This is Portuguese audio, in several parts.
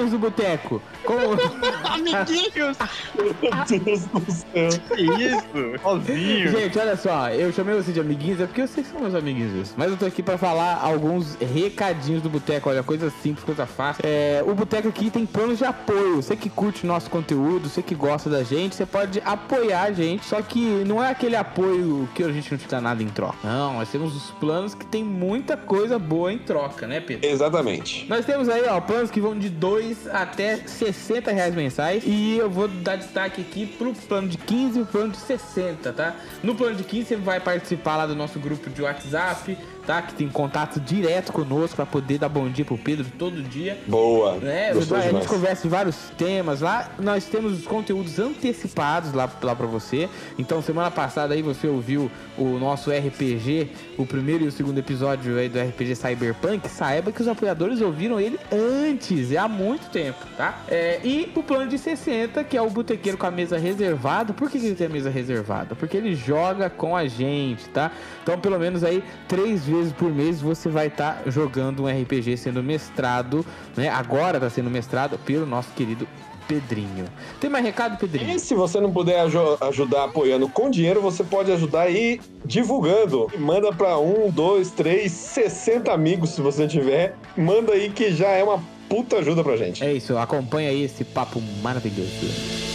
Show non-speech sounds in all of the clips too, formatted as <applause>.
amiguinhos do boteco. Como... <laughs> Amiguinhos! Meu Deus do céu. Que isso? Sozinho. Gente, olha só, eu chamei você de amiguinhos, é porque vocês são meus amiguinhos. Mas eu tô aqui pra falar alguns recadinhos do Boteco. Olha, coisa simples, coisa fácil. É, o Boteco aqui tem planos de apoio. Você que curte nosso conteúdo, você que gosta da gente, você pode apoiar a gente. Só que não é aquele apoio que a gente não te dá nada em troca. Não, nós temos os planos que tem muita coisa boa em troca, né, Pedro? Exatamente. Nós temos aí, ó, planos que vão de 2 até 60 reais mensais. E eu vou dar destaque aqui pro plano de 15 e o plano de 60, tá? No plano de 15 você vai participar lá do nosso grupo de WhatsApp, tá? Que tem contato direto conosco pra poder dar bom dia pro Pedro todo dia. Boa. né? Gostou a gente demais. conversa de vários temas lá. Nós temos os conteúdos antecipados lá, lá para você. Então, semana passada aí você ouviu o nosso RPG, o primeiro e o segundo episódio aí do RPG Cyberpunk. Saiba que os apoiadores ouviram ele antes, é há muito tempo, tá? É, e o plano de 60, que é o botequeiro com a mesa reservada. Por que, que ele tem a mesa reservada? Porque ele joga com a gente, tá? Então, pelo menos aí, três vezes por mês você vai estar jogando um RPG sendo mestrado, né? Agora tá sendo mestrado pelo nosso querido Pedrinho. Tem mais recado, Pedrinho? E se você não puder aju- ajudar apoiando com dinheiro, você pode ajudar aí divulgando. Manda pra um, dois, três, 60 amigos se você tiver. Manda aí que já é uma puta ajuda pra gente. É isso, acompanha aí esse papo maravilhoso.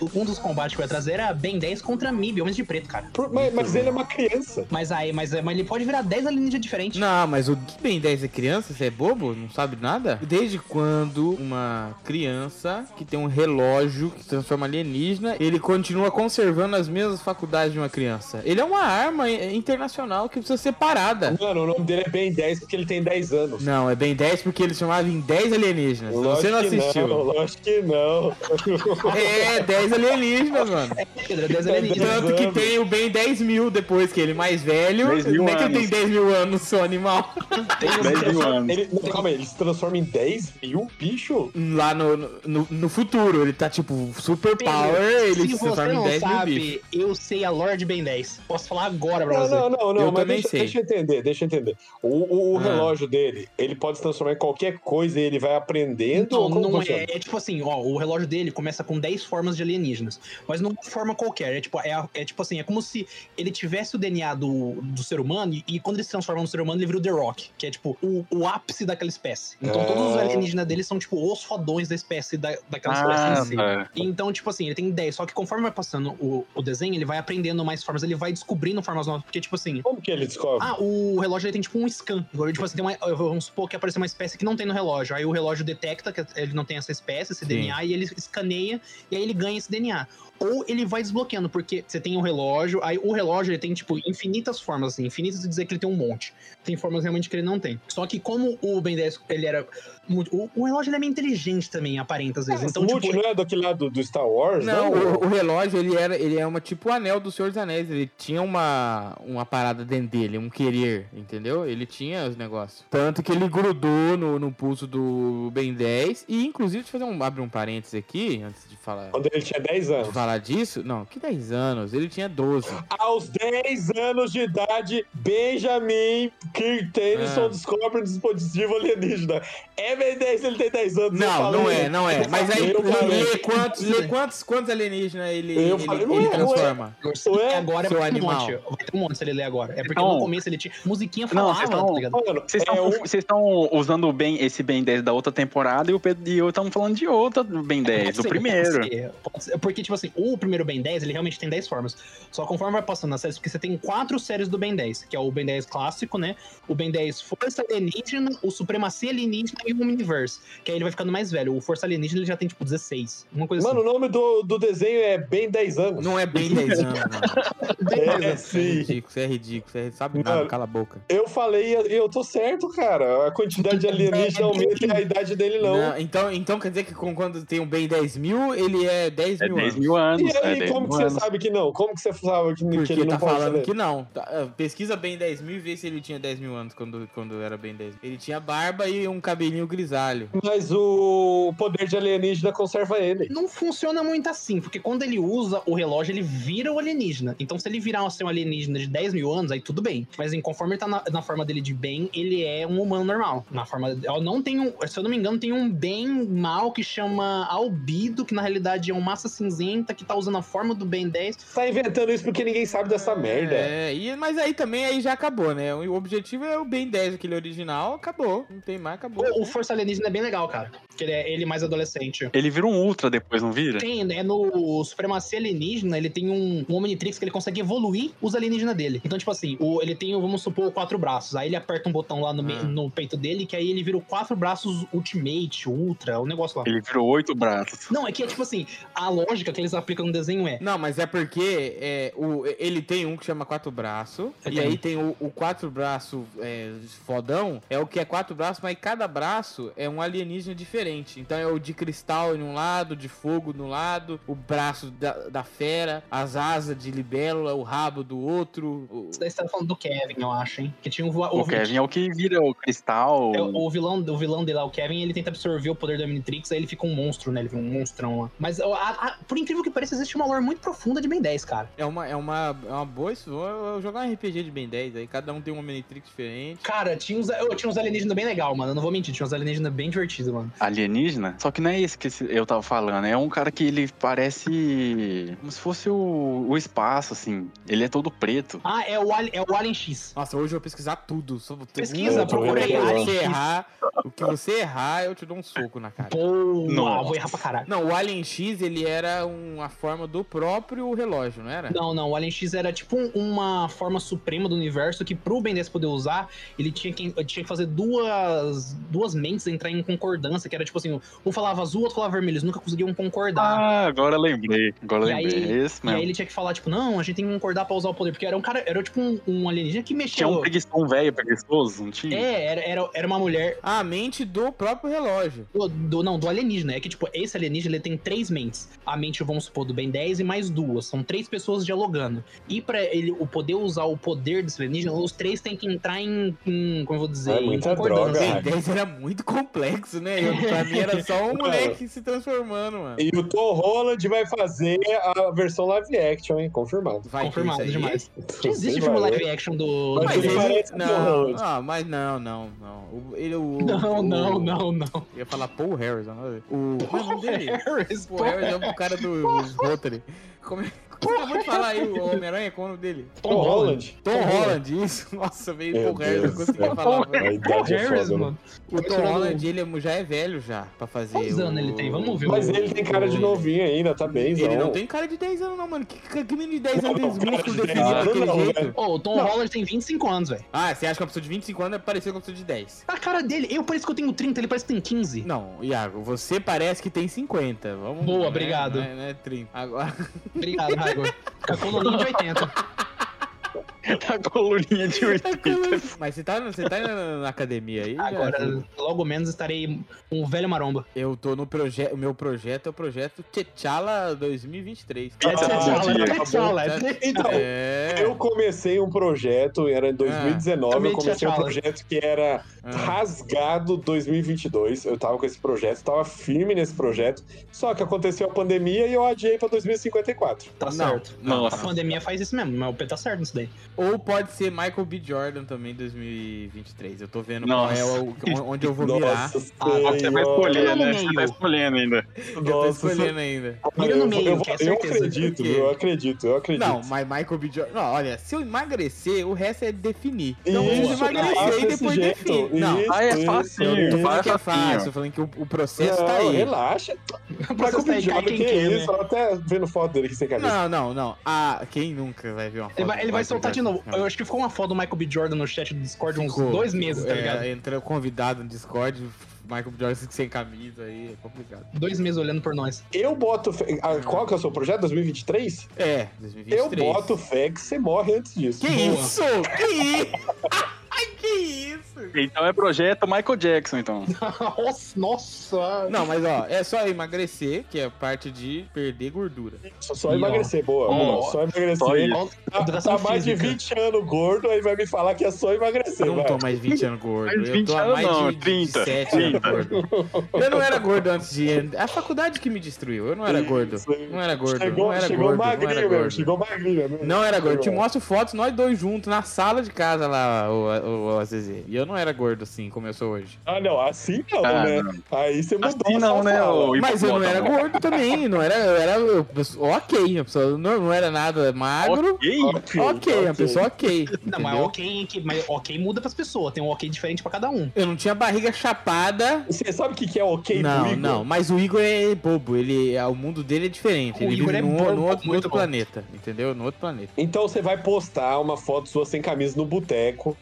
Um dos, dos combates que eu ia trazer era Ben 10 contra Mib, Homens de Preto, cara. Por- mas, mas ele é uma criança. Mas aí, mas, mas ele pode virar 10 alienígenas diferentes. Não, mas o que Ben 10 é criança? Você é bobo? Não sabe nada? Desde quando uma criança que tem um relógio que se transforma em alienígena, ele continua conservando as mesmas faculdades de uma criança? Ele é uma arma internacional que precisa ser parada. Mano, o nome dele é Ben 10 porque ele tem 10 anos. Não, é Ben 10 porque ele chamava em 10 alienígenas. Você não Lógico que assistiu. não, lógico que não. É, 10 alienígenas, mano. Pedro, 10 alienígenas. Tanto que tem o Ben 10 mil depois, que ele é mais velho. 10 mil Não é que ele tem anos. 10 mil anos, seu animal. Tem os- 10 mil anos. Ele, não, calma aí, ele se transforma em 10 mil bicho? Lá no, no, no futuro, ele tá tipo super Pedro, power, ele se transforma em não 10 mil bichos. sabe, eu sei a lore Ben 10. Posso falar agora pra Não, você. não, não, não, Eu mas também deixa, sei. deixa eu entender, deixa eu entender. O, o- o Ah. relógio dele, ele pode se transformar em qualquer coisa e ele vai aprendendo Então, ou como não funciona? é, é tipo assim, ó, o relógio dele começa com 10 formas de alienígenas, mas não uma forma qualquer, é tipo, é, é tipo assim, é como se ele tivesse o DNA do, do ser humano e, e quando ele se transforma no ser humano, ele vira o The Rock, que é tipo o, o ápice daquela espécie. Então Ah. todos os alienígenas dele são tipo os fodões da espécie, da, daquela Ah, espécie em si. tá. Então, tipo assim, ele tem 10, só que conforme vai passando o, o desenho, ele vai aprendendo mais formas, ele vai descobrindo formas novas, porque tipo assim, Como que ele descobre? ah, o relógio ele tem tipo um scan. Tipo assim, tem uma, vamos supor que apareceu uma espécie que não tem no relógio. Aí o relógio detecta que ele não tem essa espécie, esse Sim. DNA, e ele escaneia e aí ele ganha esse DNA. Ou ele vai desbloqueando, porque você tem o relógio, aí o relógio ele tem, tipo, infinitas formas, assim, infinitas de dizer que ele tem um monte. Tem formas realmente que ele não tem. Só que como o Ben 10, ele era muito. O, o relógio ele é meio inteligente também, aparenta às vezes. Então, Smooth tipo. não é daquele lado do Star Wars? Não, Não, o, o relógio, ele era, ele é uma tipo o anel do Senhor dos Anéis. Ele tinha uma, uma parada dentro dele, um querer, entendeu? Ele tinha os negócios. Tanto que ele grudou no, no pulso do Ben 10. E, inclusive, deixa eu fazer um, abrir um parênteses aqui, antes de falar, Quando ele tinha 10 de anos. falar disso. Não, que 10 anos? Ele tinha 12. Aos 10 anos de idade, Benjamin Kirk Tennyson Ah. descobre um dispositivo alienígena. É Ben 10, ele tem 10 anos. Não, não é, não é. Mas aí, lê quantos, lê quantos, quantos alienígenas ele, Eu ele, falei, ele ué, ué. transforma? Ele Ué, agora seu vai ter um animal. monte. Vai ter um monte se ele ler agora. É porque Então- no começo ele tinha. Musiquinha Não, falava, vocês tão- tá ligado? Mano, Vocês é estão um- vocês estão usando o ben, esse Ben 10 da outra temporada e o Pedro e eu estamos falando de outra do Ben 10, Pode do ser, primeiro. Porque, tipo assim, o primeiro Ben 10, ele realmente tem 10 formas. Só conforme vai passando nas séries, porque você tem quatro séries do Ben 10, que é o Ben 10 clássico, né? O Ben 10 Força Alienígena, o Supremacia Alienígena e o Omniverse. Que aí ele vai ficando mais velho. O Força Alienígena ele já tem, tipo, 16. Uma coisa Mano, o nome do, do desenho é Ben 10 anos. Não é bem 10 anos, <laughs> assim. Mais É, é sim. ridículo, você é ridículo, você sabe nada, Mano. cala a boca. Eu falei e eu tô certo, cara. A quantidade de alienígena aumenta e a idade dele não. Não, então, então quer dizer que quando tem um Ben 10 mil, ele é 10 É mil 10 anos. mil anos. E é aí, 10 como mil que você anos. sabe que não? Como que você sabe que, que ele não tá pode falando que não. Tá, ah, pesquisa bem 10 mil e vê se ele tinha 10 mil anos quando, quando era bem 10 mil. Ele tinha barba e um cabelinho grisalho. Mas o poder de alienígena conserva ele. Não funciona muito assim, porque quando ele usa o relógio, ele vira o alienígena. Então, se ele virar assim, um alienígena de 10 mil anos, aí tudo bem. Mas em, conforme ele tá na, na forma dele de bem, ele é um humano normal. Na forma. Eu não tenho. Se eu não me engano, tem um bem mal que chama Albido, que na realidade é um massa cinzenta que tá usando a forma do Ben 10. Tá inventando isso porque ninguém sabe dessa merda. É, e, mas aí também aí já acabou, né? O objetivo é o Ben 10, aquele original, acabou. Não tem mais, acabou. O, o Força Alienígena é bem legal, cara. Que ele é ele mais adolescente. Ele vira um Ultra depois, não vira? Tem, é no Supremacia Alienígena, ele tem um, um Omnitrix que ele consegue evoluir os alienígenas dele. Então, tipo assim, o, ele tem, vamos supor, quatro braços. Aí ele aperta um botão lá no, Ah. no peito dele, que aí ele vira o quatro braços Ultimate, Ultra, o negócio lá. Ele virou oito braços. Não, é que é tipo assim, a lógica que eles aplicam no desenho é. Não, mas é porque é, o, ele tem um que chama quatro braços. Eu E aí tem o, o quatro braço é, fodão. É o que é quatro braços, mas cada braço é um alienígena diferente. Então é o de cristal em um lado, de fogo no lado, o braço da, da fera, as asas de libélula, o rabo do outro. o- Isso daí você tá falando do Kevin, eu acho, hein? Que tinha um voa- O Kevin é o que vira o cristal. É, o vilão, o vilão dele lá, o Kevin, ele tenta absorver o poder do Omnitrix, aí ele fica um monstro, né? Ele fica um monstrão lá. Mas, ó, a- a- por incrível que pareça, existe uma lore muito profunda de Ben 10, cara. É uma, é uma, é uma boa. isso- Vou vou jogar um RPG de Ben 10 aí, cada um tem um Omnitrix diferente. Cara, tinha uns, eu tinha uns alienígenas bem legal, mano. Eu não vou mentir, tinha uns alienígenas bem divertidos, mano. Alienígena? Só que não é esse que eu tava falando. É um cara que ele parece. Como se fosse o, o espaço, assim. Ele é todo preto. Ah, é o, é o Alien X. Nossa, hoje eu vou pesquisar tudo. Só Pesquisa, procura aí, você Alien errar, o que você errar, eu te dou um soco na cara. Boa, Nossa. vou errar pra caralho. Não, o Alien X, ele era uma forma do próprio relógio, não era? Não, não, o Alien X era tipo um- uma forma suprema do universo que pro Ben 10 poder usar, ele tinha que, tinha que fazer duas, duas mentes entrar em concordância, que era tipo assim, um falava azul, outro falava vermelho, eles nunca conseguiam concordar. Ah, agora lembrei. Agora E lembrei. aí- é esse E mesmo. aí ele tinha que falar, tipo, não, a gente tem que concordar pra usar o poder, porque era um cara, era tipo um, um alienígena que mexia. Tinha um preguiçoso, um velho preguiçoso, não tinha? É, era, era, era uma mulher A mente do próprio relógio. do, do- não, do alienígena. É que, tipo, esse alienígena ele tem três mentes. A mente, vamos supor, do Ben 10 e mais duas. São três pessoas dialogando. E pra ele o poder usar o poder desse alienígena, os três têm que entrar em. em como eu vou dizer? É em muita concordância. droga. Ben 10 era muito complexo, né? Eu, pra mim era só um <laughs> moleque se transformando, mano. E o Tom Holland vai fazer a versão live action, hein? Confirmado. Vai Confirmado demais. Já existe lá, live action do. Mas do- ele não, ah, mas não, não, não. O- ele, o, Não, o- não, não, não. Eu ia falar Paul Harrison. não, O, como é? Harris, Paul Harrison é o cara do Rotary. Como é acabou de falar aí, o Homem-Aranha? Qual é o nome dele? Tom Holland. Tom Holland, isso. <laughs> Nossa, veio Meu Paul Harrison, Deus não do consegui céu. falar. A idade é Harris, foda, né? mano. O Tom Holland, ele é- já é velho já, pra fazer Quantos o- anos ele tem? Vamos ver. Mas ele tem cara de novinho ainda, tá bem, Ele não tem cara de 10 anos não, mano. Que, que, que menino de 10 anos tem os músculos de 10 definidos daquele não, jeito? Ô, o Tom Holland tem 25 anos, velho. Ah, você acha que uma pessoa de 25 anos é parecida com uma pessoa de 10? A cara dele, eu pareço que eu tenho 30, ele parece que tem 15. Não, Iago, você parece que tem 50. Vamos, Boa, né, obrigado. Não é, não é 30. Agora, Obrigado, <laughs> Raigor. Com a coluninha de 80. <laughs> Tá com a coluninha de <laughs> 80. mas você tá, você tá na, na academia aí? já? Agora, logo menos, estarei um velho maromba. Eu tô no projeto. O meu projeto é o projeto T'Challa 2023. É Esse é T'Challa, todo é dia. T'Challa, é Tá- Então, É. Eu comecei um projeto, era em 2019, também eu comecei um projeto que era Ah. Rasgado 2022. Eu tava com esse projeto, tava firme nesse projeto, só que aconteceu a pandemia e eu adiei pra 2054. Tá Não, certo. não. A pandemia faz isso mesmo, mas o P tá certo nisso daí. Ou pode ser Michael B. Jordan também 2023. Eu tô vendo Nossa. qual é o, onde eu vou mirar. Nossa Ah, você vai escolher, Tá no né? Você tá escolhendo ainda. Eu tô escolhendo ainda. Mira no eu, meio, eu, que é eu certeza. acredito, Por quê? eu acredito, eu acredito. Não, mas Michael B. Jordan. Não, olha, se eu emagrecer, o resto é definir. Então eu Isso, preciso emagrecer e depois define. Não, Isso, Ah, é facinho, isso. não é que é fácil, eu falando que o, o processo Não, tá aí. relaxa. Você tá aí, cai Jordan, quem que quer, é né? isso? Eu até vendo foto dele aqui sem camisa. Não, não, não. Ah, quem nunca vai ver uma foto Ele vai, ele do vai Michael soltar de? Novo. Eu acho que ficou uma foto do Michael B. Jordan no chat do Discord uns Ficou, dois meses, tá é, ligado? Entrou convidado no Discord, Michael B. Jordan sem camisa aí, é complicado. Dois meses olhando por nós. Eu boto fé. ah, Qual que é o seu projeto? 2023? É, Eu 2023. boto fé que você morre antes disso. Que Boa. isso? Que isso? Que isso? Então é projeto Michael Jackson, então. <laughs> Nossa, nossa. Não, mas ó, é só emagrecer, que é a parte de perder gordura. Só, só E, emagrecer, boa. ó, boa. Só emagrecer. só. Tá, tá mais de física. 20 anos gordo, aí vai me falar que é só emagrecer, Eu não tô mais 20 anos gordo. Mais eu 20 tô há anos mais não, de 30, 7 anos gordo. Eu não era gordo antes de. A faculdade que me destruiu. Eu não era gordo. Não era gordo. Chegou, não era chegou gordo. não magrinho era mesmo, gordo. chegou magrinho mesmo. Não era gordo. Eu te mostro fotos, nós dois juntos, na sala de casa lá, o, o, o AZZ. E eu não era gordo assim, como eu sou hoje. Ah, não, assim não, Ah, né? não. Aí você mudou Assim a não, né, ô- Mas eu não era gordo também. Não era. Eu era eu, ok. A pessoa não, não era nada magro. Ok. Ok, uma pessoa ok. Não, mas ok, que- mas ok muda pras pessoas. Tem um ok diferente pra cada um. Eu não tinha barriga chapada. Você sabe o que que é ok Não, Igor? não, mas o Igor é bobo, ele, o mundo dele é diferente. O ele Igor vive é num, bobo, num outro, outro planeta, entendeu? No outro planeta. Então você vai postar uma foto sua sem camisa no boteco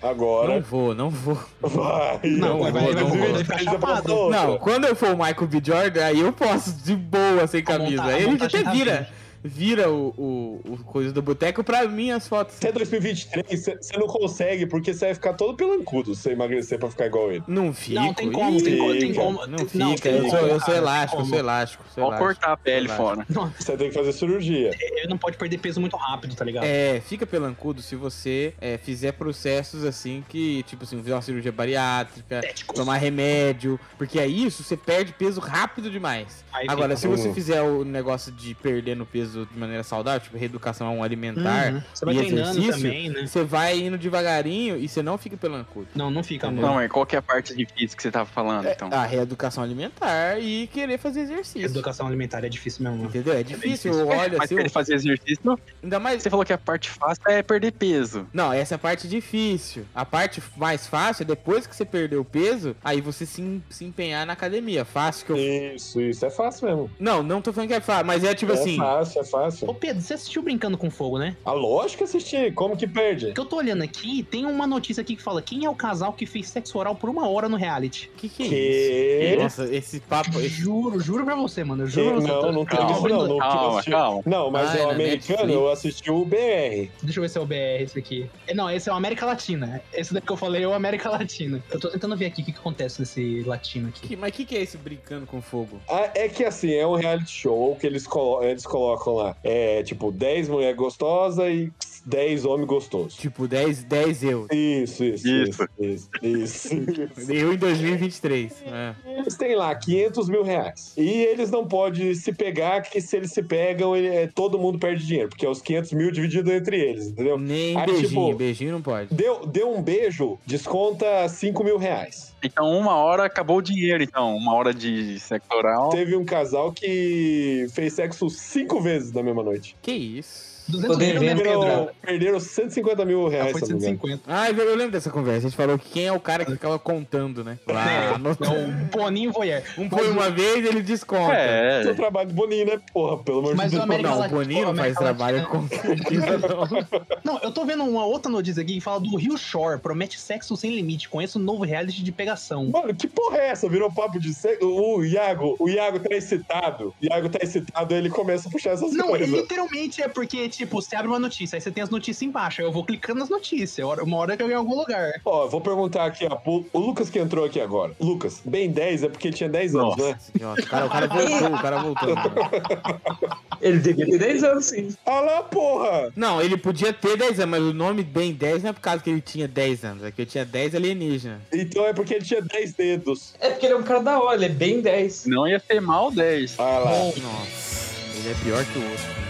Não vou, não vou. Vai. Não, vai- vai, vai- vai, vai vai, ficar chapado. Não, quando eu for o Michael B. Jordan, aí eu posso de boa, sem camisa. monta- a Aí ele até tá vira. Vira o, o, o coisa do boteco pra mim as fotos. Até 2023 você- não consegue, porque você vai ficar todo pelancudo se você emagrecer pra ficar igual ele. Não fico. Não, tem como, tem como, tem Fica. como. Não fica, tem eu, sou, eu sou elástico, eu sou elástico. Sou elástico. cortar a pele fora. Você tem que fazer cirurgia. Ele não pode perder peso muito rápido, tá ligado? É, fica pelancudo se você é, fizer processos assim que, tipo assim, fizer uma cirurgia bariátrica, Estéticos. tomar remédio, porque aí isso você perde peso rápido demais. Aí Agora, fica- se você Uhum. fizer o negócio de perder no peso de maneira saudável, tipo reeducação alimentar Uhum. Você vai e treinando exercício, também, né? você vai indo devagarinho e você não fica pelancudo. Não, não fica, Entendeu? mano. Não, mas qual que é a parte difícil que você tava falando, então? A reeducação alimentar e querer fazer exercício. Educação alimentar é difícil mesmo. mano. Entendeu? É difícil, difícil. olha mas assim, ele fazer exercício, ainda mais você falou que a parte fácil é perder peso. Não, essa é a parte difícil. A parte mais fácil é depois que você perdeu o peso, aí você se, se empenhar na academia. Fácil que eu. Isso, isso é fácil mesmo. Não, não tô falando que é fácil, mas é tipo é assim. fácil, é Ô fácil. Pedro, você assistiu Brincando com Fogo, né? A lógica é assistir, como que perde? Que eu tô olhando aqui, tem uma notícia aqui que fala quem é o casal que fez sexo oral por uma hora no reality. Que que é Que- isso? Nossa, esse papo. Esse... Juro, juro pra você, mano. Eu Que- juro pra você. não, não Calma, isso não. não calma, assisti- calma. Não, mas Ah, é é o americano, Netflix. eu assisti o BR. Deixa eu ver se é o BR esse aqui. É, Não, esse é o América Latina. Esse daqui que eu falei é o América Latina. Eu tô tentando ver aqui o que, que acontece nesse latino aqui. Que- mas o que, que é esse brincando com fogo? Ah, É que assim, é um reality show que eles, colo- eles colocam lá. É tipo 10 mulher gostosa e 10 homem gostoso. Tipo, 10, 10 eu. Isso, isso, Isso. isso, isso, isso. <laughs> Eu em 2023. É. Eles têm lá 500 mil reais. E eles não podem se pegar, que se eles se pegam, ele- é, todo mundo perde dinheiro. Porque é os 500 mil dividido entre eles, entendeu? Nem Aí, beijinho, tipo, beijinho não pode. Deu, deu um beijo, desconta 5 mil reais. Então, uma hora acabou o dinheiro, então. Uma hora de sexo oral. Teve um casal que fez sexo cinco vezes na mesma noite. Que isso? 200 Tô mil? Perderam, perderam 150 mil Ah, reais, foi não me engano. 150. Ah, eu lembro dessa conversa. A gente falou que quem é o cara que ficava contando, né? Lá, É, anotando. é o Boninho Voyeur. Um foi uma vez, ele desconta. É. Seu trabalho de Boninho, né? Porra, pelo amor Mas de o Deus. América Não, o Boninho não faz trabalho com certeza, <laughs> não. Não, eu tô vendo uma outra notícia aqui que fala do Rio Shore. Promete sexo sem limite. Conheço um novo reality de pegação. Mano, que porra é essa? Virou papo de sexo? O Iago, o Iago tá excitado. O Iago tá excitado, ele começa a puxar essas Não, coisas. literalmente é porque, tipo, você abre uma notícia, aí você tem as notícias embaixo, aí eu vou clicando nas notícias, hora- uma hora que eu em algum lugar. Ó, vou perguntar aqui, ó, pro- o Lucas que entrou aqui agora. Lucas, bem 10 é porque tinha 10 anos, Nossa. né? O cara, o cara voltou, o cara voltou. <laughs> Ele devia ter 10 anos, sim. Ah lá, porra! Não, ele podia ter 10 anos, mas o nome bem 10 não é por causa que ele tinha 10 anos, é que ele tinha 10 alienígena. Então é porque ele tinha 10 dedos. É porque ele é um cara da hora, ele é bem 10. Não ia ser mal 10. Ah lá. Nossa, ele é pior que o outro.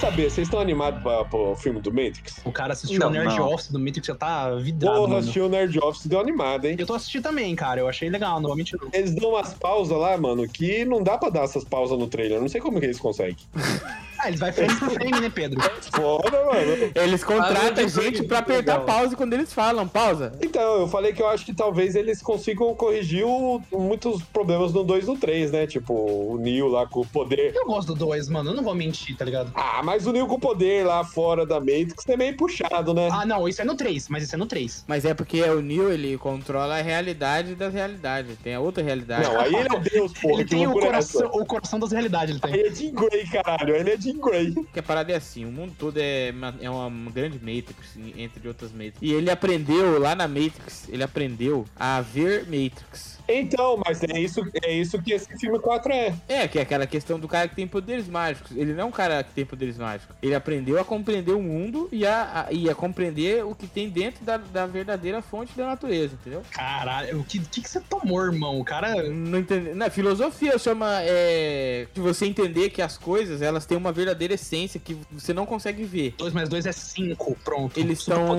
Saber, vocês estão animados pra, pro filme do Matrix? O cara assistiu Não, o Nerd não. Office do Matrix, já tá vidrado, Porra, assistiu o Nerd Office, deu animado, hein? Eu tô assistindo também, cara, eu achei legal, não vou mentir não. Eles dão umas pausas lá, mano, que não dá pra dar essas pausas no trailer. Eu não sei como que eles conseguem. <laughs> Ah, eles vai frame por frame, né, Pedro? Foda, mano. Eles contratam Ah, gente pra apertar legal. pause quando eles falam. Pausa. Então, eu falei que eu acho que talvez eles consigam corrigir o- muitos problemas no 2 e no 3, né? Tipo, o Neo lá com o poder. Eu gosto do 2, mano. Eu não vou mentir, tá ligado? Ah, mas o Neo com o poder lá fora da Matrix é meio puxado, né? Ah, não, isso é no 3, mas isso é no 3. Mas é porque o Neo, ele controla a realidade das realidades. Tem a outra realidade. Não, aí ele é Deus, porra. ele que tem o é coração, o coração das realidades, ele tem. Ele é Jean Grey, caralho. Ele é Jean Grey. Porque a parada é assim, o mundo todo é uma, é uma grande Matrix, entre outras Matrix. E ele aprendeu, lá na Matrix, ele aprendeu a ver Matrix. Então, mas é isso, é isso que esse filme 4 é. É, que é aquela questão do cara que tem poderes mágicos. Ele não é um cara que tem poderes mágicos. Ele aprendeu a compreender o mundo e a, a- e a compreender o que tem dentro da, da verdadeira fonte da natureza, entendeu? Caralho, o que, que, que você tomou, irmão? O cara. Não entende... Na filosofia chama é, de você entender que as coisas elas têm uma verdadeira essência que você não consegue ver. 2 mais 2 é 5, pronto. Eles estão.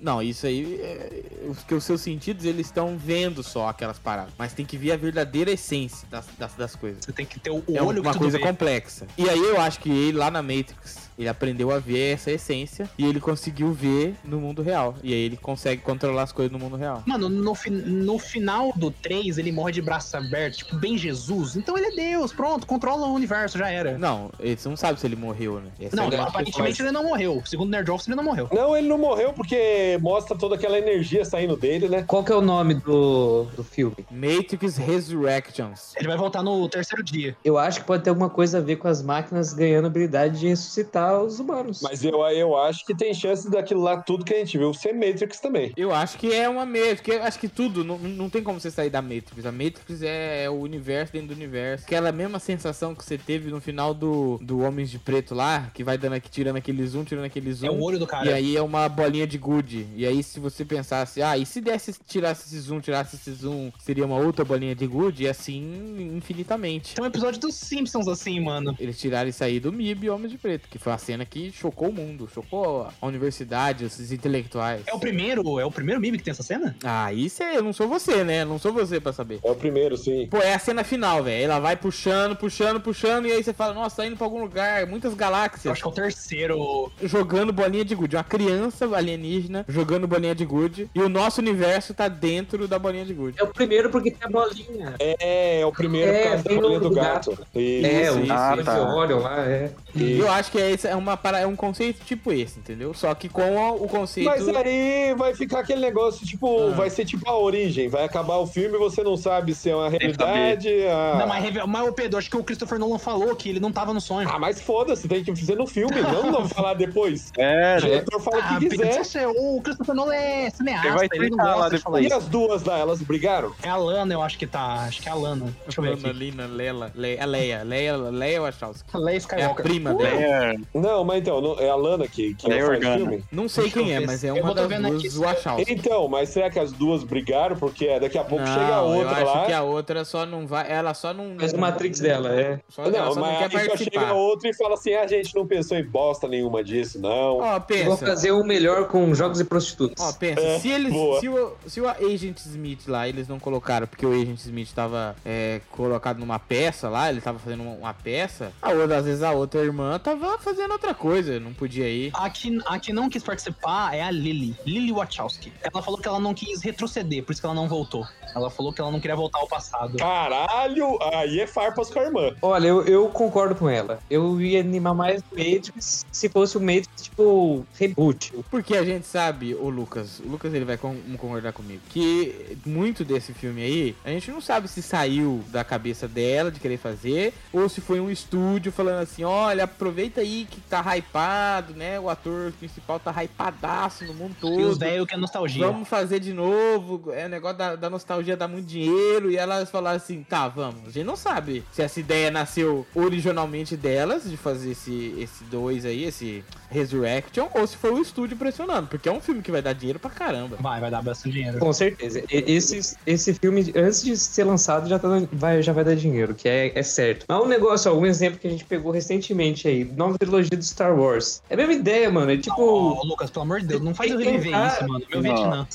Não, isso aí. É... os- Que os seus sentidos eles estão vendo só aquelas paradas. Mas tem que ver a verdadeira essência das, das, das coisas. Você tem que ter o É olho uma que tudo coisa vê. complexa. E aí eu acho que ele lá na Matrix, ele aprendeu a ver essa essência e ele conseguiu ver no mundo real. E aí ele consegue controlar as coisas no mundo real. Mano, no, fi- no final do 3, ele morre de braços abertos, tipo, bem Jesus. Então ele é Deus, pronto, controla o universo, já era. Não, eles não sabem se ele morreu, né? Essa Não, é a- aparentemente ele não morreu. Segundo o Nerd Office, ele não morreu. Não, ele não morreu porque mostra toda aquela energia saindo dele, né? Qual que é o nome do, do filme? Matrix Resurrections. Ele vai voltar no terceiro dia. Eu acho que pode ter alguma coisa a ver com as máquinas ganhando habilidade de ressuscitar os humanos. Mas eu, eu acho que tem chance daquilo lá tudo que a gente viu ser Matrix também. Eu acho que é uma Matrix, porque eu acho que tudo, não, não tem como você sair da Matrix. A Matrix é o universo dentro do universo. Aquela mesma sensação que você teve no final do, do Homens de Preto lá, que vai dando aqui, tirando aquele zoom, tirando aquele zoom. É o olho do cara. E aí é uma bolinha de good. E aí, se você pensasse, ah, e se desse, tirasse esse zoom, tirasse esse zoom, seria uma outra bolinha de good? E assim, infinitamente. Tem um episódio dos Simpsons assim, mano. Eles tiraram isso aí do MIB Homens de Preto, que foi a cena que chocou o mundo, chocou a universidade, os intelectuais. É o primeiro, é o primeiro meme que tem essa cena? Ah, isso é, eu não sou você, né? Não sou você pra saber. É o primeiro, sim. Pô, é a cena final, velho. Ela vai puxando, puxando, puxando, e aí você fala, nossa, tá indo pra algum lugar, muitas Eu galáxias. acho que é o terceiro. Jogando bolinha de gude. Uma criança alienígena jogando bolinha de gude. E o nosso universo tá dentro da bolinha de gude. É o primeiro porque tem a bolinha. É, é o primeiro É, por causa da bem bolinha do do gato. Isso. é, isso, o isso, eles tá. lá, é. E eu acho que é, esse, é, uma, para- é um conceito tipo esse, entendeu? Só que com o conceito. Mas aí vai ficar aquele negócio, tipo, Ah. vai ser tipo a origem. Vai acabar o filme e você não sabe se é uma realidade. a- Não, mas, mas o Pedro, acho que o Christopher Nolan falou que ele não tava no sonho. Ah, mas foda-se, tem que fazer no filme, não, não falar depois. É, O diretor fala o Ah, que Pedro, quiser. o Christopher Nolan é cineasta, Ele vai ele não twittar lá gosta de falar E isso. as duas lá, elas brigaram? É a Lana, eu acho que tá. Acho que é a Lana. Deixa eu ver Lana. Lina, Lela, Le, a Leia, Leia, Leia Wachowski. Leia É a Skywalker. prima dela. é, Não, mas então, não- é a Lana que, que É faz filme? Não sei Deixa eu quem é, mas é uma vou das duas Wachowski. Então, mas será que as duas brigaram? Porque daqui a pouco chega a Não, outra eu acho lá. que a outra só não vai. Ela só não. Faz o Matrix dela, é. Só, ela Não, só não mas quer aí só chega a outra e fala assim: a gente não pensou em bosta nenhuma disso, não. Ó, Vou pensa. fazer o melhor com jogos e prostitutas. Ó, pensa, É, se eles. boa. Se o, se o Agent Smith lá, eles não colocaram, porque o Agent Smith tava é, colocado numa peça lá, ele tava fazendo uma, uma peça, a outra, às vezes a outra irmã tava fazendo outra coisa, não podia ir. A que, a que não quis participar é a Lily, Lily Wachowski. Ela falou que ela não quis retroceder, por isso que ela não voltou. Ela falou que ela não queria voltar ao passado. Caralho, aí é farpas com a irmã. Olha, eu, eu concordo com ela. Eu ia animar mais o Matrix se fosse o Matrix, tipo, reboot. Porque a gente sabe, o Lucas, o Lucas ele vai con- concordar comigo, que muito desse filme aí, a gente não sabe se saiu da cabeça dela de querer fazer, ou se foi um estúdio falando assim, olha, aproveita aí que tá hypado, né? O ator principal tá hypadaço no mundo todo. E os velhos que é nostalgia. Vamos fazer de novo. É o negócio da, da nostalgia dá muito dinheiro. E elas falaram assim: tá, vamos. A gente não sabe se essa ideia nasceu originalmente delas, de fazer esse, esse dois aí, esse Resurrection, ou se foi o estúdio pressionando. Porque é um filme que vai dar dinheiro pra caramba. Vai, vai dar bastante dinheiro. Com certeza. Esse, esse filme, antes de ser lançado, já, tá, vai, já vai dar dinheiro, que é, é certo. Mas um negócio, ó, um exemplo que a gente pegou recentemente aí, nova trilogia do Star Wars. É a mesma ideia, mano. É tipo, Ô, Lucas, pelo amor de Deus, não faz eu reviver isso, mano. Meu não. Vietnã.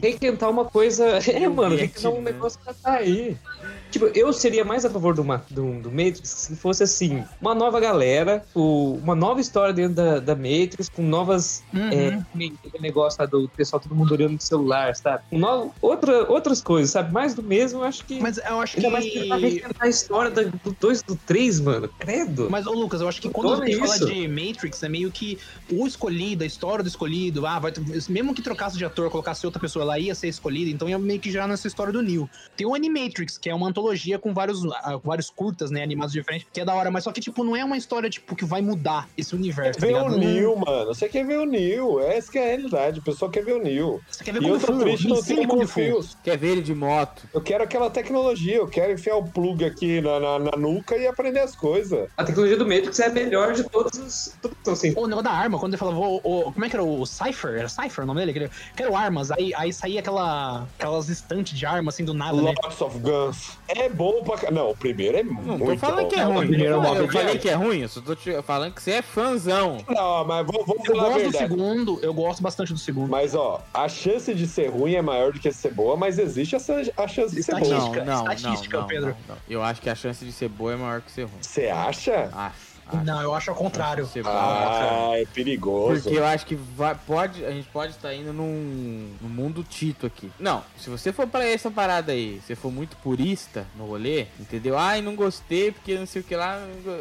requentar uma coisa. <laughs> É, mano, requentar um negócio que já tá aí. Tipo, eu seria mais a favor do, do, do Matrix se fosse assim, uma nova galera, o- uma nova história dentro da, da Matrix, com novas. Uhum. É, aquele negócio lá do pessoal, todo mundo olhando no celular, sabe? Com no- outra, outras coisas, sabe? Mais do mesmo, eu acho que. Mas eu acho Ainda mais que tá que. a história do 2 e do 3, mano. Credo. Mas, ô Lucas, eu acho que quando a gente fala isso. de Matrix, é meio que o escolhido, a história do escolhido, ah, vai, mesmo que trocasse de ator, colocasse outra pessoa lá, ia ser escolhida, então ia meio que já nessa história do Neo. Tem o Animatrix, que é uma antologia com vários, ah, vários curtas, né, animados diferentes, que é da hora, mas só que, tipo, não é uma história, tipo, que vai mudar esse universo, tá Ver ligado? o Neil, mano. Você quer ver o Neil. Essa que é a realidade. O pessoal quer ver o Neil. Você quer ver E Kung eu tô triste, não tenho. Fios. Quer ver ele de moto? Eu quero aquela tecnologia. Eu quero enfiar o plug aqui na, na, na nuca e aprender as coisas. A tecnologia do Matrix é a melhor de todos os. Todos são assim. O negócio da arma, quando ele falava, o, o- como é que era o Cypher? Era Cypher o nome dele? Aquele- Que era o armas, aí, aí saía aquela, aquelas estantes de arma assim do nada, né? Lots of Guns. É bom pra. Não, o primeiro é Não muito tô falando bom. que é Não, ruim. primeiro Eu, é eu de falei que é ruim, eu só tô te falando que você é fãzão. Não, mas vamos, vamos Eu gosto do segundo, eu gosto bastante do segundo. Mas, ó, a chance de ser ruim é maior do que ser boa, mas existe essa, a chance de ser boa. Estatística. Não, não, estatística, não, não, Pedro. não, não. Eu acho que a chance de ser boa é maior que ser ruim. Você acha? Acho. Não, eu acho ao contrário. Ah, é perigoso. Porque eu acho que vai, pode, a gente pode estar indo num, num mundo Tito aqui. Não, se você for pra essa parada aí, se for muito purista no rolê, entendeu? Ai, não gostei porque não sei o que lá,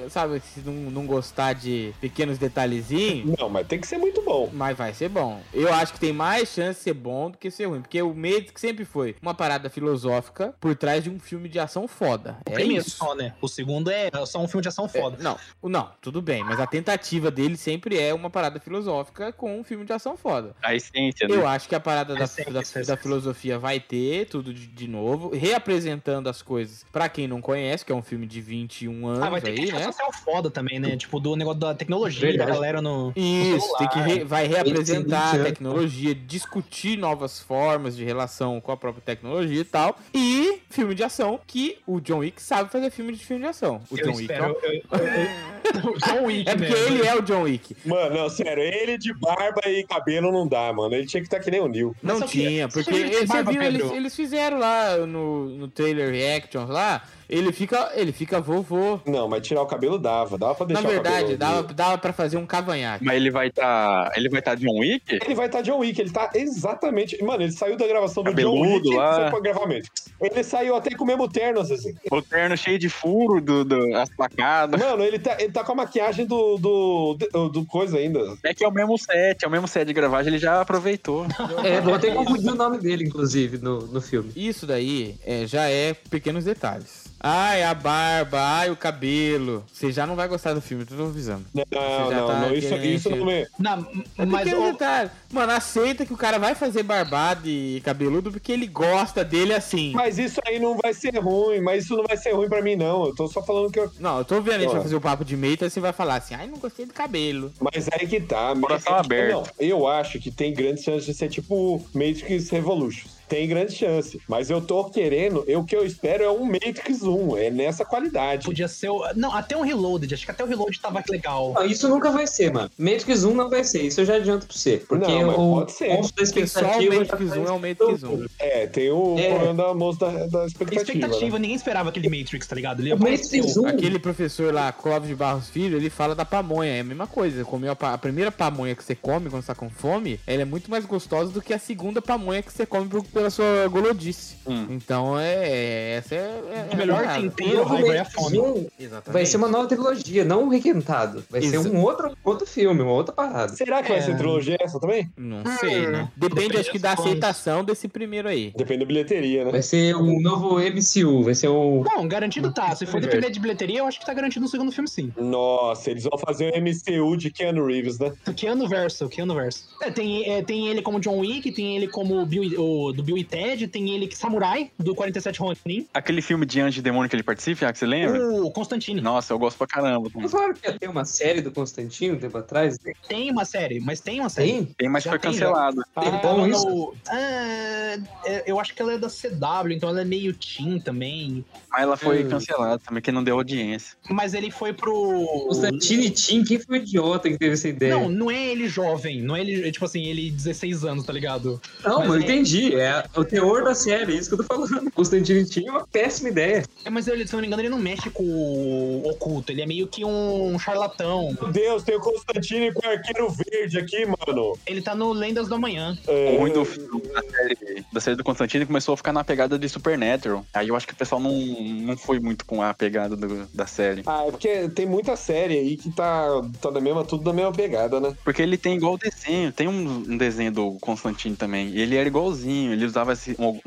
sabe? Se não, não gostar de pequenos detalhezinhos, Não, mas tem que ser muito bom. mas vai ser bom. Eu acho que tem mais chance de ser bom do que ser ruim. Porque o Matrix sempre foi uma parada filosófica por trás de um filme de ação foda. O É primeiro isso. só, né? O segundo é só um filme de ação foda. É, não, o- não, tudo bem, mas a tentativa dele sempre é uma parada filosófica com um filme de ação foda. A essência, né? Eu acho que a parada da, Essa é- da, é- da filosofia vai ter tudo de, de novo, reapresentando as coisas pra quem não conhece, que é um filme de 21 anos Ah, vai ter aí, crítica né? social foda também, né? Tipo, do negócio da tecnologia, Verdade. da galera no. Isso, tem que re- vai reapresentar a anos. tecnologia, discutir novas formas de relação com a própria tecnologia e tal. E filme de ação, que o John Wick sabe fazer filme de filme de ação. O Eu John Wick é, espero. um- eu- eu- eu- John Wick, é porque né? ele é o John Wick. Mano, não, sério, ele de barba e cabelo não dá, mano. Ele tinha que estar que nem o Neil. Não tinha, porque viu Barba, eles, Pedro? eles fizeram lá no, no trailer reactions lá, ele fica, ele fica vovô. Não, mas tirar o cabelo dava. Dava pra Na deixar o verdade, cabelo. dava, dava pra fazer um cavanhaque. Mas ele vai estar. ele vai estar John Wick? Ele vai estar John Wick, ele tá exatamente. Mano, ele saiu da gravação do John Cabeludo Wick lá. e foi pro gravamento. Ele saiu até com o mesmo terno, assim. O terno cheio de furo, do, do- as placadas. Mano, ele tá, ele tá com a maquiagem do, do, do, do coisa ainda. É que é o mesmo set, é o mesmo set de gravagem, ele já aproveitou. <laughs> É, vou até confundir o nome dele, inclusive, no, no filme. Isso daí é, já é pequenos detalhes. Ai, a barba, ai, o cabelo. Você já não vai gostar do filme, tô avisando. Não, já não, tá não. Isso, isso não me. Não, É mas o- detalhe. Mano, aceita que o cara vai fazer barbado e cabeludo porque ele gosta dele assim. Mas isso aí não vai ser ruim, mas isso não vai ser ruim pra mim, não. Eu tô só falando que eu. Não, eu tô vendo a gente vai fazer o papo de meita e você vai falar assim, ai, não gostei do cabelo. Mas aí que tá. Coração é, aberto. Não, eu acho que tem grandes chances de ser tipo Matrix Revolutions. Tem grande chance. Mas eu tô querendo, eu, o que eu espero é um Matrix 1. É nessa qualidade. podia ser. O... Não, até um Reloaded. Acho que até o Reload tava legal. Não, isso nunca vai ser, mano. Matrix 1 não vai ser, isso eu já adianto pra você. Porque Não, mas o pode ser. monstro da Porque só o expectativa Matrix tá 1 é o Matrix 1. É, tem o É. problema da moça da, da expectativa. Expectativa, né? ninguém esperava aquele Matrix, tá ligado? Ele O Matrix apareceu. 1 Aquele professor lá, Clóvis de Barros Filho, ele fala da pamonha. É a mesma coisa. Comeu a, a primeira pamonha que você come quando você tá com fome, ela é muito mais gostosa do que a segunda pamonha que você come por- pela sua golodice. Hum. Então é. Essa é. é O melhor é- tempero, novo raiva é a Matrix fome. 1 Exatamente. vai ser uma nova trilogia, não um requentado. Vai ser Isso. um outro, outro filme, uma outra parada. Será que vai É. ser trilogia essa também? Não sei, né? Depende, Depende acho que, da aceitação desse primeiro aí. Depende da bilheteria, né? Vai ser um novo MCU, vai ser um. Não, garantido tá. Se for depender de bilheteria, eu acho que tá garantido no segundo filme, sim. Nossa, eles vão fazer um MCU de Keanu Reeves, né? O Keanu Verso, o Keanu Verso. É, tem, é, tem ele como John Wick, tem ele como Bill, o, do Bill e Ted, tem ele que Samurai, do 47 Ronin, Aquele filme de anjo e demônio que ele participa, ah, que você lembra? o Constantine. Nossa, eu gosto pra caramba. Não falaram que ia ter uma série do Constantino um tempo atrás? Tem uma série, mas tem uma série. Tem? Tem, mas Já foi tem, cancelado. É Ah, bom no- isso? Ah, é, eu acho que ela é da CW, então ela é meio teen também. Mas ela foi Hum. cancelada também, que não deu audiência. Mas ele foi pro. Constantino e Tim, quem foi o idiota que teve essa ideia? Não, não é ele jovem, não é ele, é tipo assim, ele 16 anos, tá ligado? Não, mas mas eu é- entendi. É a- o teor da série, é isso que eu tô falando. Constantine tinha uma péssima ideia. É, mas ele, se eu não me engano, ele não mexe com o oculto. Ele é meio que um charlatão. Meu Deus, tem o Constantine com o arqueiro verde aqui, mano. Ele tá no Lendas do Amanhã. É, O ruim do filme, da série, da série do Constantine começou a ficar na pegada de Supernatural. Aí eu acho que o pessoal não, não foi muito com a pegada do- da série. Ah, é porque tem muita série aí que tá, tá na mesma, tudo na mesma pegada, né? Porque ele tem igual o desenho, tem um, um desenho do Constantine também. E ele era igualzinho, ele usava esse. um-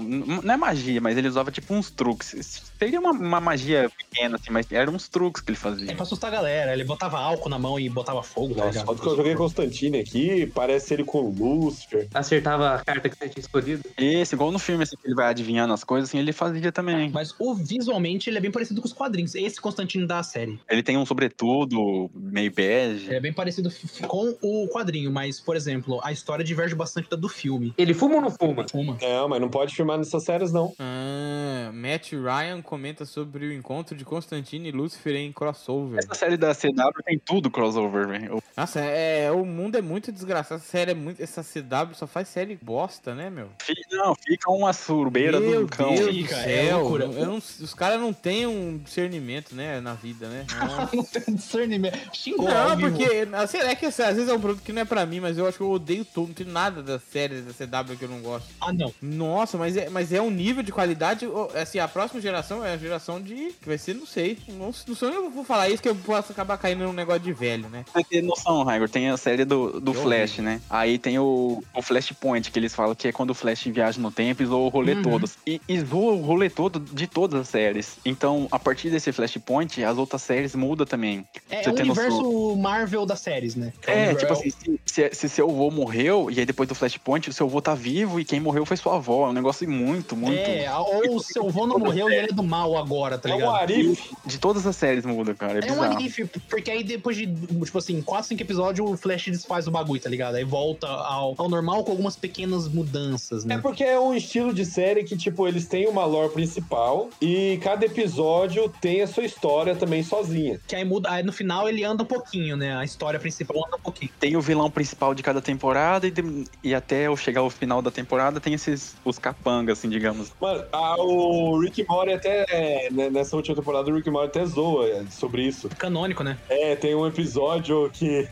não é magia, mas ele usava tipo uns truques. Seria uma, uma magia pequena, assim, mas eram uns truques que ele É fazia. pra assustar a galera. Ele botava álcool na mão e botava fogo, tá Nossa, ligado? foto que eu joguei Constantine aqui, parece ele com o Lucifer. Acertava a carta que você tinha escolhido. Esse, igual no filme, assim, que ele vai adivinhando as coisas, assim, ele fazia também. Mas o, visualmente ele é bem parecido com os quadrinhos. Esse Constantino da série. Ele tem um sobretudo meio bege. Ele é bem parecido com o quadrinho, mas, por exemplo, a história diverge bastante da do filme. Ele fuma ou não fuma? Uma. Não, mas não pode filmar nessas séries, não. Ah, Matt Ryan comenta sobre o encontro de Constantine e Lucifer em crossover. Essa série da CW tem tudo crossover, velho. Nossa, é, o mundo é muito desgraçado. Essa série é muito. Essa CW só faz série bosta, né, meu? Não, fica uma surbeira Meu do cão. Deus Fica, do é céu. Eu não- os caras não têm um discernimento, né, na vida, né? <laughs> Não tem discernimento. Xingou Não, porque assim, é que às vezes é um produto que não é pra mim, mas eu acho que eu odeio tudo. Não tem nada das séries da CW que eu não gosto. Ah, não. Nossa, mas é, mas é um nível de qualidade. ó, Assim, a próxima geração é a geração de. Que vai ser, não sei. Não, não sei eu vou falar isso que eu posso acabar caindo num negócio de velho, né? Ter noção, Raigor, tem a série do, do Eu Flash, vi. né? Aí tem o, o Flashpoint, que eles falam que é quando o Flash viaja no tempo e zoa o rolê Uhum. todo. E, e zoa o rolê todo de todas as séries. Então, a partir desse Flashpoint, as outras séries mudam também. É, é o tem noção? universo Marvel das séries, né? É, universo- tipo assim, se, se, se seu avô morreu, e aí depois do Flashpoint, o seu avô tá vivo e quem morreu foi sua avó. É um negócio muito, muito. É, ou o seu avô não morreu e ele é do mal agora, tá É um ligado? Arif. De todas as séries muda, cara. É, É um anif, porque aí depois de, tipo assim, 4, 5 episódios, o Flash desfaz o bagulho, tá ligado? Aí volta ao, ao normal com algumas pequenas mudanças, É né? porque é um estilo de série que, tipo, eles têm uma lore principal e cada episódio tem a sua história também sozinha. Que aí muda, aí no final ele anda um pouquinho, né? A história principal anda um pouquinho. Tem o vilão principal de cada temporada e, de- e até eu chegar ao final da temporada tem esses os capangas, assim, digamos. Mano, a- o Rick Mori até, né, nessa última temporada, o Rick Mori até zoa é, sobre isso. Canônico, né? É, tem um episódio que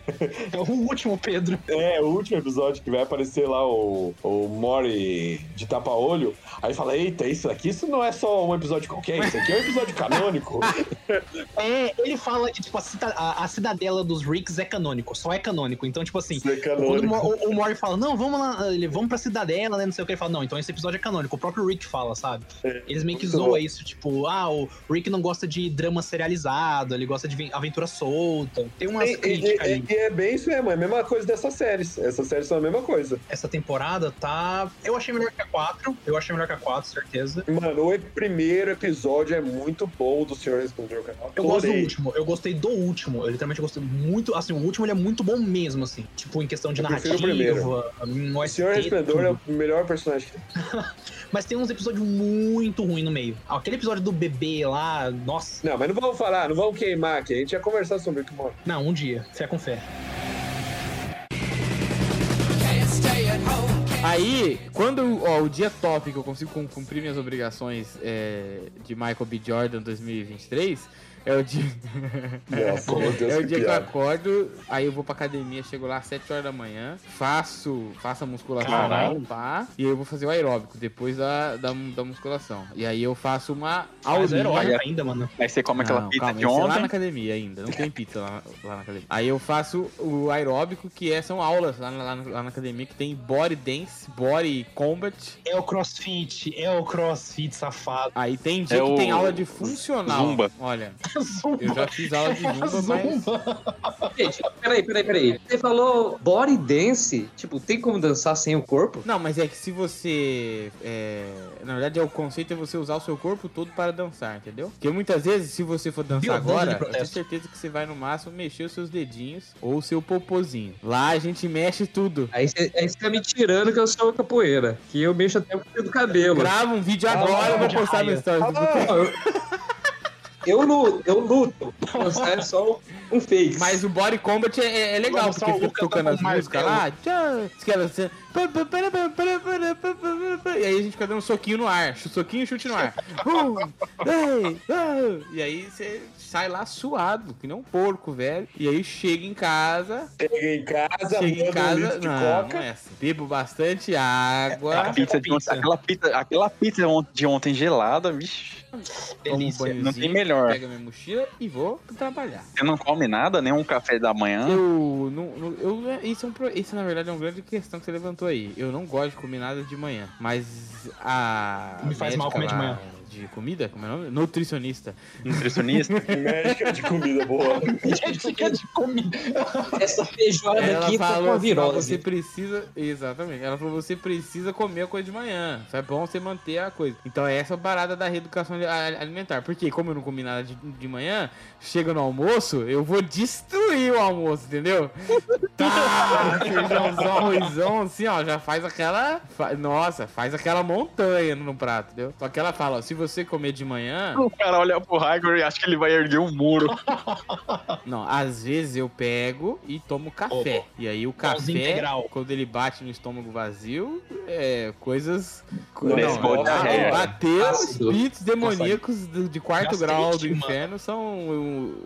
É o último, Pedro. <laughs> É, o último episódio que vai aparecer lá o, o Mori de tapa-olho. Aí fala: Eita, isso aqui isso não é só um episódio qualquer, isso aqui é um episódio canônico. <laughs> É, ele fala que, tipo, a, cita- a- a cidadela dos Ricks é canônico, só é canônico. Então, tipo assim, é quando o, o, o Mori fala, não, vamos lá, ele, vamos pra cidadela, né? Não sei o que, ele fala, não, então esse episódio é canônico. O próprio Rick fala, sabe? Eles meio que zoam isso, tipo, ah, o Rick não gosta de drama serializado, ele gosta de ven- aventura solta. Tem umas E, e- críticas e- aí. e é bem isso mesmo, é a mesma coisa dessas séries. Essas séries são a mesma coisa. Essa temporada tá. Eu achei melhor que a 4. Eu achei melhor que a 4, certeza. Mano, o primeiro episódio é muito bom do Senhor Respondeu Canal. Eu gosto do último, eu gostei do último. Eu literalmente gostei muito. Assim, o último ele é muito bom mesmo, assim. Tipo, em questão de Eu narrativa. o no O Senhor Resplendor é o melhor personagem que. <laughs> Mas tem uns episódios muito ruins no meio. Aquele episódio do bebê lá, nossa. Não, mas não vamos falar, não vamos queimar aqui. A gente ia conversar sobre o Rick Mori. Não, um dia. Fé com fé. Aí, quando ó, o dia top que eu consigo cum- cumprir minhas obrigações é, de Michael B. Jordan 2023 é o dia. Nossa, meu Deus, <laughs> é o que dia que eu piada. acordo, aí eu vou pra academia, chego lá às 7 horas da manhã, faço, faço a musculação, Caralho. pá, e aí eu vou fazer o aeróbico depois da, da, da musculação. E aí eu faço uma Mas é ainda, mano. Aí você come aquela Não, pizza calma, de é lá na ontem. academia ainda, não tem pizza lá, lá na academia. Aí eu faço o aeróbico, que é, são aulas lá na, lá lá na academia, que tem body dance, body combat. É o crossfit, é o crossfit safado. Aí tem dia É que o tem aula de funcional. Zumba. Olha, eu já fiz aula de zumba, mas... Gente, peraí, peraí, peraí. Você falou body dance? Tipo, tem como dançar sem o corpo? Não, mas é que se você. é, Na verdade, é o conceito é você usar o seu corpo todo para dançar, entendeu? Porque muitas vezes, se você for dançar agora, eu tenho certeza que você vai no máximo mexer os seus dedinhos ou o seu popozinho. Lá a gente mexe tudo. Aí você tá me tirando que eu sou capoeira. Que eu mexo até o fio do cabelo. Grava um vídeo agora, eu vou postar no stories. do Ah, <laughs> eu, luto, eu luto. É só um fake. Mas o Body Combat é, é- é legal, Vamos porque fica tocando tá as músicas lá. E aí a gente fica dando soquinho no ar. Soquinho e chute no ar. Um. E aí você sai lá suado, que nem um porco, velho. E aí chega em casa. Chega em casa, Chega em um casa. de Não, coca. não é assim. Bebo bastante água. A pizza de ontem- aquela pizza, aquela pizza de ontem gelada, vixe. um Delícia. banhozinho, Não tem melhor. Pego minha mochila e vou trabalhar. Você não come nada, nem um café da manhã. Eu não. não- eu, isso, é um, isso, na verdade, é uma grande questão que você levantou aí. Eu não gosto de comer nada de manhã. Mas a. Me faz mal comer de lá manhã. De comida? Como é o nome? Nutricionista. Nutricionista. <laughs> Médica de comida boa. <laughs> É de comida. Essa feijoada Ela aqui tá com falou a assim, virose. você precisa. Exatamente. Ela falou: você precisa comer a coisa de manhã. Isso é bom você manter a coisa. Então é essa a parada da reeducação alimentar. Porque como eu não comi nada de, de manhã, chega no almoço, eu vou destruir o almoço, entendeu? <laughs> Tá, feijãozão, arrozão, assim, ó, já faz aquela. fa- Nossa, faz aquela montanha no prato, entendeu? Só que ela fala, ó, se você comer de manhã. o cara olha pro Raigor e acha que ele vai erguer um muro. <laughs> Não, às vezes eu pego e tomo café. E aí o café, integral. quando ele bate no estômago vazio, é coisas. Não, Não, bateu, Ácido. espíritos demoníacos de quarto Gastrite, grau do mano. inferno são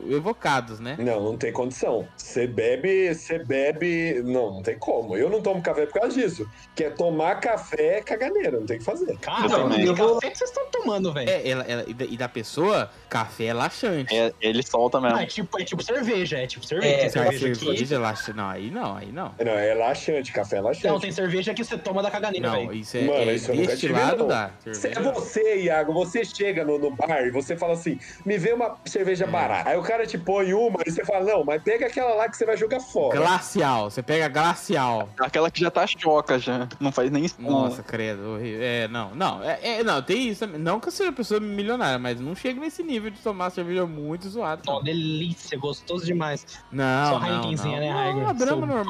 evocados, né? Não, não tem condição. Você bebe, você bebe. Não, não tem como. Eu não tomo café por causa disso. Que é tomar café caganeira, não tem o que fazer. Cara, que eu vou- café que vocês estão tomando, velho? É, ela, ela- e, da, pessoa, café é laxante. É, ele solta mesmo. Ah, é tipo, é tipo cerveja, é tipo cerveja. É, cerveja cerveja laxa. Não, aí não, aí não. Não, é laxante, café é laxante. Não, tem cerveja que você toma da caganeira, Não, velho. isso é, Mano, é isso eu nunca tive, não. É você, Iago, você chega no, no bar e você fala assim, me vê uma cerveja É. barata. Aí o cara te põe uma e você fala, não, mas pega aquela lá que você vai jogar fora. Glacial, você pega glacial. Aquela que já tá choca já. Não faz nem espuma. Nossa, credo, horrível. É, não, não, é, é, não, tem isso. Não que eu seja uma pessoa milionária, mas não chego nesse nível de tomar cerveja muito zoado. Ó, Não, delícia, gostoso demais. não, só não. né, Não, Raigor? a Brahma Seu normal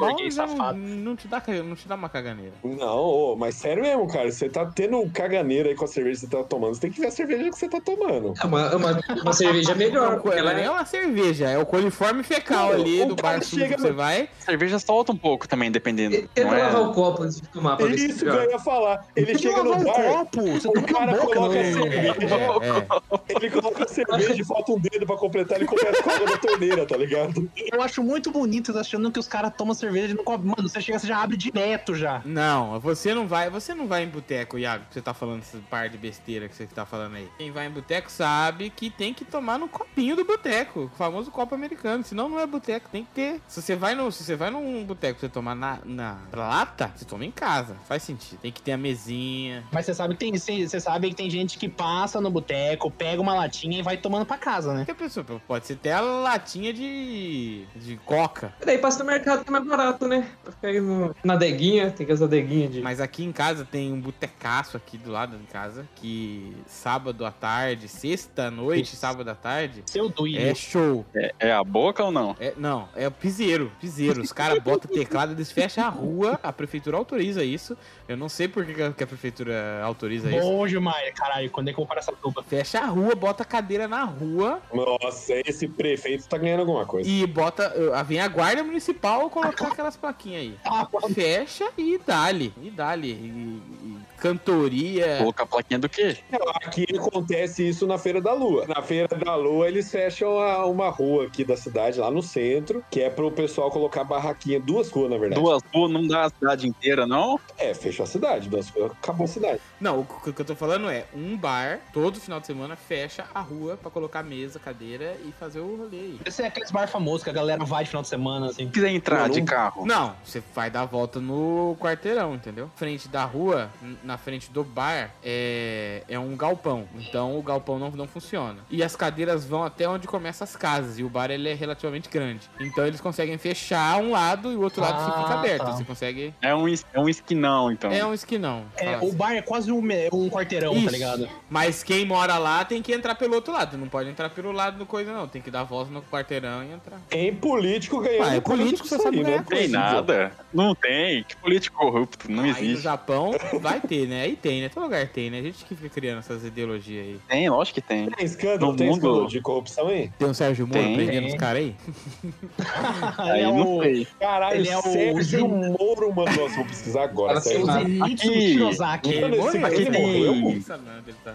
não, não, te dá, não te dá uma caganeira. Não, ô, mas sério mesmo, cara. Você tá tendo caganeira aí com a cerveja que você tá tomando. Você tem que ver a cerveja que você tá tomando. É uma, uma, uma cerveja melhor. Porque ela ela nem é uma cerveja, é o coliforme fecal Não, ali o do bar chega que você no- vai. Cerveja solta um pouco também, dependendo. Tenta Não é... lavar o copo antes de tomar pra ver se Isso que eu ia falar. Ele chega no bar, um copo, você o cara boca, coloca não a cerveja, É, ele coloca a cerveja e falta um dedo pra completar, ele começa com a água da torneira, tá ligado? Eu acho muito bonito vocês achando que os caras tomam cerveja e não cobrem. Mano, você chega, você já abre direto já. Não, você não vai, você não vai em boteco, Iago, que você tá falando esse par de besteira que você tá falando aí. Quem vai em boteco sabe que tem que tomar no copinho do boteco, o famoso copo americano, senão não é boteco, tem que ter. Se você vai no, se você vai num boteco pra você tomar na, na lata, você toma em casa, faz sentido. Tem que ter a mesinha. Mas você sabe que tem, você sabe que tem gente que passa no boteco, pega uma latinha e vai tomando pra casa, né? Que pessoa pode ser até a latinha de de coca. Daí passa no mercado que é mais barato, né? Pra ficar aí no, na adeguinha, tem que as adeguinhas de. Mas aqui em casa tem um botecaço aqui do lado de casa que sábado à tarde, sexta à noite, sábado à tarde, Seu É show. É, é a boca ou não? É, não, é o piseiro, piseiro. Os caras botam teclado, eles fecham a rua, a prefeitura autoriza isso. Eu não sei por que que a- que a prefeitura autoriza isso. Bom, Gilmar, caralho, quando é que eu vou parar essa dupla? Fecha a rua, bota a cadeira na rua Nossa, esse prefeito tá ganhando alguma coisa. e bota. Vem a guarda municipal colocar aquelas plaquinhas aí. Ah, Fecha e dali. E dali. E, e cantoria. Colocar a plaquinha do quê? Aqui acontece isso na Feira da Lua. Na Feira da Lua, eles fecham a- uma rua aqui da cidade, lá no centro, que é pro pessoal colocar barraquinha, duas ruas, na verdade. Duas ruas não dá a cidade inteira, não? É, fechou a cidade, duas ruas, acabou a cidade. Não, o que que eu tô falando é um bar, todo final de semana, fecha a rua pra colocar mesa, cadeira e fazer o rolê aí. esse é aqueles bar famosos que a galera vai de final de semana, assim. Se quiser entrar Não, de não- carro. Não, você vai dar a volta no quarteirão, entendeu? Frente da rua, na frente do bar, é, é um galpão. Então o galpão não, não funciona. E as cadeiras vão até onde começam as casas. E o bar ele é relativamente grande. Então eles conseguem fechar um lado e o outro lado Ah, fica aberto. tá. Você consegue. É um, é um esquinão, então. É um esquinão. É, fala o assim. bar é quase um, um quarteirão, Isso. tá ligado? Mas quem mora lá tem que entrar pelo outro lado. Não pode entrar pelo lado do coisa, não. Tem que dar volta no quarteirão e entrar. Tem político ganhando Ah, é político, você sabe ganhar né? Tem nada. Não tem. Que político corrupto. Não Aí no existe. Japão vai ter, né? Aí tem, né? Todo lugar tem, né? A gente que fica criando essas ideologias aí. Tem, lógico que tem. Tem escândalo, No tem mundo- escândalo de corrupção aí? Tem um Sérgio Moro Tem. prendendo Tem. os caras aí? <laughs> Aí é não o- sei. Caralho, Ele é o Sérgio Moro mandou. Nossa, vou pesquisar agora. Cara, o. Zenitsu Aqui- Shirozaki. Ele morreu? aqui ele tá.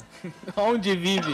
Onde vive?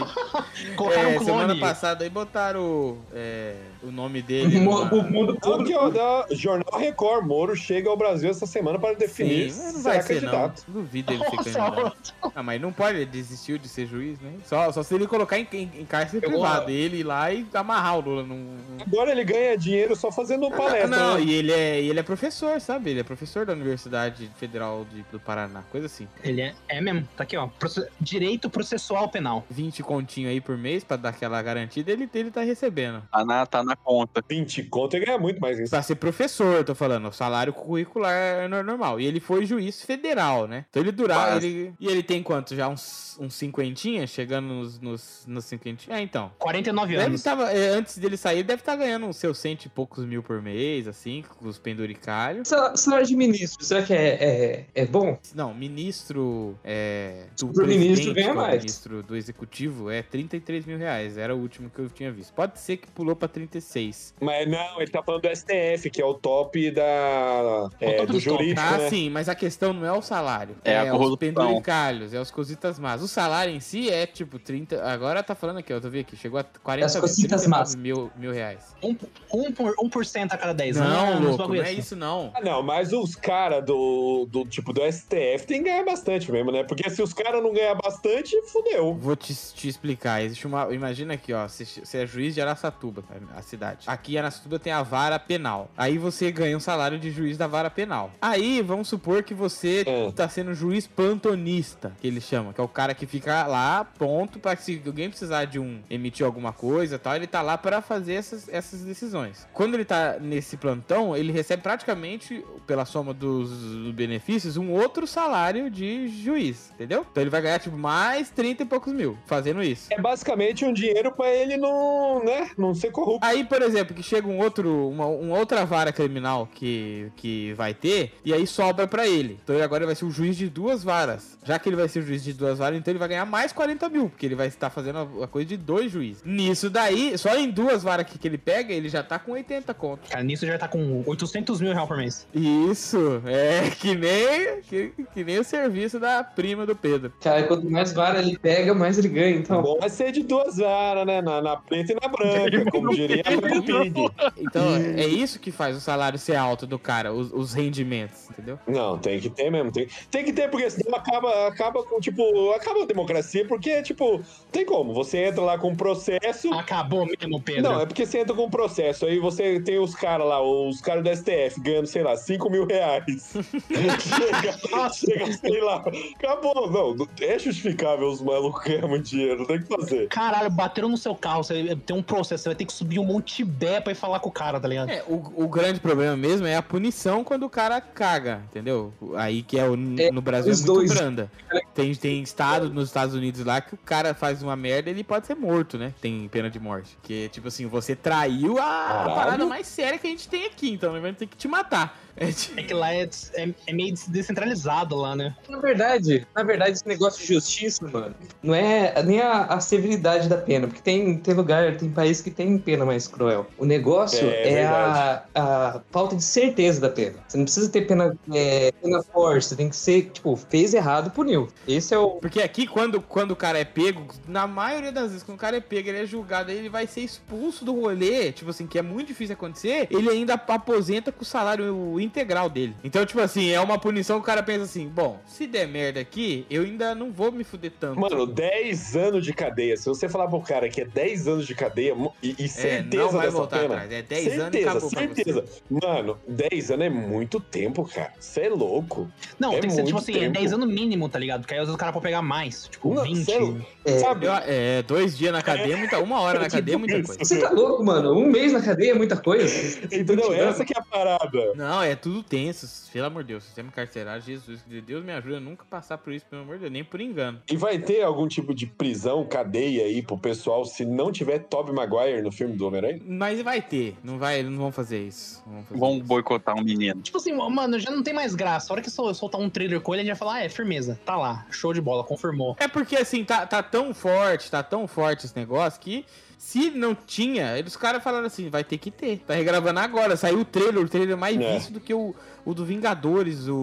Colocaram É, um semana passada aí botaram é, o nome dele. O mundo todo. que ó, da Jornal Record, Moro chega ao Brasil essa semana para definir Sim, mas não vai será ser candidato. não. Duvido ele ser Nossa, candidato. Ah, mas não pode, ele desistiu de ser juiz, né? Só, só se ele colocar em, em, em cárcere Eu privado. vou- Ele ir lá e amarrar o Lula num. Agora ele ganha dinheiro só fazendo palestra. não, né? e ele é, e ele é professor, sabe? Ele é professor da Universidade Federal de- do Paraná, coisa assim. Ele é, é mesmo, tá aqui, ó. Proce- Direito processual penal. 20 continho aí por mês pra dar aquela garantida, ele, ele tá recebendo. Tá na, tá na conta. 20 conto ele ganha muito mais isso. Pra ser professor, eu tô falando, o salário curricular é nor- normal. E ele foi juiz federal, né? Então ele durar, Quase. ele. E ele tem quanto? Já uns, uns cinquentinha? Chegando nos, nos, nos cinquentinha? É, então. 49 Deve anos. tava, é, antes dele sair, deve estar ganhando uns seus cento e poucos mil por mês, assim, com os penduricalhos. Sal- Salário de ministro, será que é, é, é bom? Não, ministro é, do Superministro presidente, ganha é mais. ministro do executivo é 33 mil reais. Era o último que eu tinha visto. Pode ser que pulou pra 36. Mas não, ele tá falando do STF, que é o top da, é, do jurídico, Ah, né? sim, mas a questão não é o salário. É a os penduricalhos, é os cositas más. O salário em si é tipo 30. Agora tá falando aqui, ó, tô vendo aqui. Chegou a 40 As cositas 39 más. mil, mil reais. Um, um, por, 1% a cada 10 Não, louco, não é assim. isso não. Ah, não, mas os caras do, do tipo do STF tem que ganhar bastante mesmo, né? Porque se os caras não ganhar bastante, fudeu. Vou te, te explicar. Existe uma. Imagina aqui, ó. Você, você é juiz de Araçatuba, tá? a cidade. Aqui em Araçatuba tem a vara penal. Aí você ganha um salário de juiz da vara penal. Aí vamos supor que você É. tá sendo juiz plantonista, que eles chamam, que é o cara que fica lá pronto pra se alguém precisar de um emitir alguma coisa e tal, ele tá lá pra fazer essas, essas decisões. Quando ele tá nesse plantão, ele recebe praticamente, pela soma dos, dos benefícios, um outro salário de juiz, entendeu? Então ele vai ganhar, tipo, mais 30 e poucos mil fazendo isso. É basicamente um dinheiro pra ele não, né, não ser corrupto. Aí, por exemplo, que chega um outro, uma, uma outra vara criminal que, que vai ter, e aí sobra pra ele. Então ele agora vai ser o juiz de duas varas. Já que ele vai ser o juiz de duas varas, então ele vai ganhar mais 40 mil, porque ele vai estar fazendo a, coisa de dois juízes. Nisso daí, só em duas varas que, que ele pega, ele já tá com 80 conto. Cara, nisso já tá com 800 mil reais por mês. Isso, é que nem, que, que nem o serviço da prima do Pedro. Cara, quanto mais vara ele pega, mais ele ganha, então. Bom, vai ser de duas varas, né? Na, na preta e na branca, como diria <laughs> a. Então, é isso que faz o salário ser alto do cara, os, os rendimentos, entendeu? Não, tem que ter mesmo. Tem, tem que ter, porque senão acaba, acaba com, tipo, acaba a democracia, porque, tipo, tem como. Você entra lá com um processo. Acabou mesmo, Pedro. Não, é porque você entra com um processo, aí você tem os caras lá, os caras do STF ganhando, sei lá, 5 mil reais. <laughs> chega, chega, sei lá, acabou. Não, é justificável os malucos ganhar muito dinheiro, tem que fazer. Caralho, bateram no seu carro, você tem um processo, você vai ter que subir um monte de bé pra ir falar com o cara, tá ligado? É, o, o grande problema mesmo é a punição quando o cara caga, entendeu? Aí que é o, É, no Brasil é muito dois. branda. Tem, tem estado nos Estados Unidos lá que o cara faz uma merda ele pode ser morto, né? Tem pena de morte. Que, tipo assim, você traiu a, a Caralho. parada mais séria que a gente tem aqui, então ele vai ter que te matar. É, tipo- É que lá é, é, é meio descentralizado lá, né? Na verdade, na verdade, esse negócio de justiça, mano, não é nem a, a severidade da pena, porque tem, tem lugar, tem país que tem pena mais cruel. O negócio É, é, a, a falta de certeza da pena. Você não precisa ter pena, é, pena forte, você tem que ser, tipo, fez errado, puniu. Esse é o. Porque aqui, quando, quando o cara é pego, na maioria das vezes, quando o cara é pego, ele é julgado, aí ele vai ser expulso do rolê, tipo assim, que é muito difícil acontecer, ele ainda aposenta com o salário integral dele. Então, tipo assim, é uma punição que o cara pensa assim, bom, se der merda aqui, eu ainda não vou me fuder tanto. Mano, 10 anos de cadeia. Se você falar pro cara que é 10 anos de cadeia e, e certeza É, não vai dessa voltar pena. atrás. É 10 anos e certeza, acabou certeza. Mano, 10 anos é muito tempo, cara. Você é louco. Não, É tem que ser, tipo assim, é tempo. 10 anos mínimo, tá ligado? Porque aí às vezes o cara pode pegar mais, tipo, Não, 20. cê é Sabe? Eu- é, dois dias na cadeia, é muita, uma hora na <laughs> cadeia é muita coisa. Você tá louco, mano? Um mês na cadeia é muita coisa. <laughs> Entendeu? Essa que é a parada. Não, é tudo tenso. Pelo amor de Deus, sistema carcerário, Jesus, Deus me ajuda a nunca passar por isso, pelo amor de Deus, nem por engano. E vai ter algum tipo de prisão, cadeia aí pro pessoal se não tiver Tobey Maguire no filme do Homem-Aranha? Mas vai ter, não vai, não vão fazer isso. Não vão fazer Vão isso. boicotar um menino. Tipo assim, mano, já não tem mais graça. A hora que eu soltar um trailer com ele, a gente vai falar, ah, é firmeza. Tá lá, show de bola, confirmou. É porque assim, tá, tá tão forte, tá tão forte esse negócio que se não tinha, eles caras falaram assim, vai ter que ter. Tá regravando agora, saiu o trailer, o trailer mais É. visto do que o, o do Vingadores, o,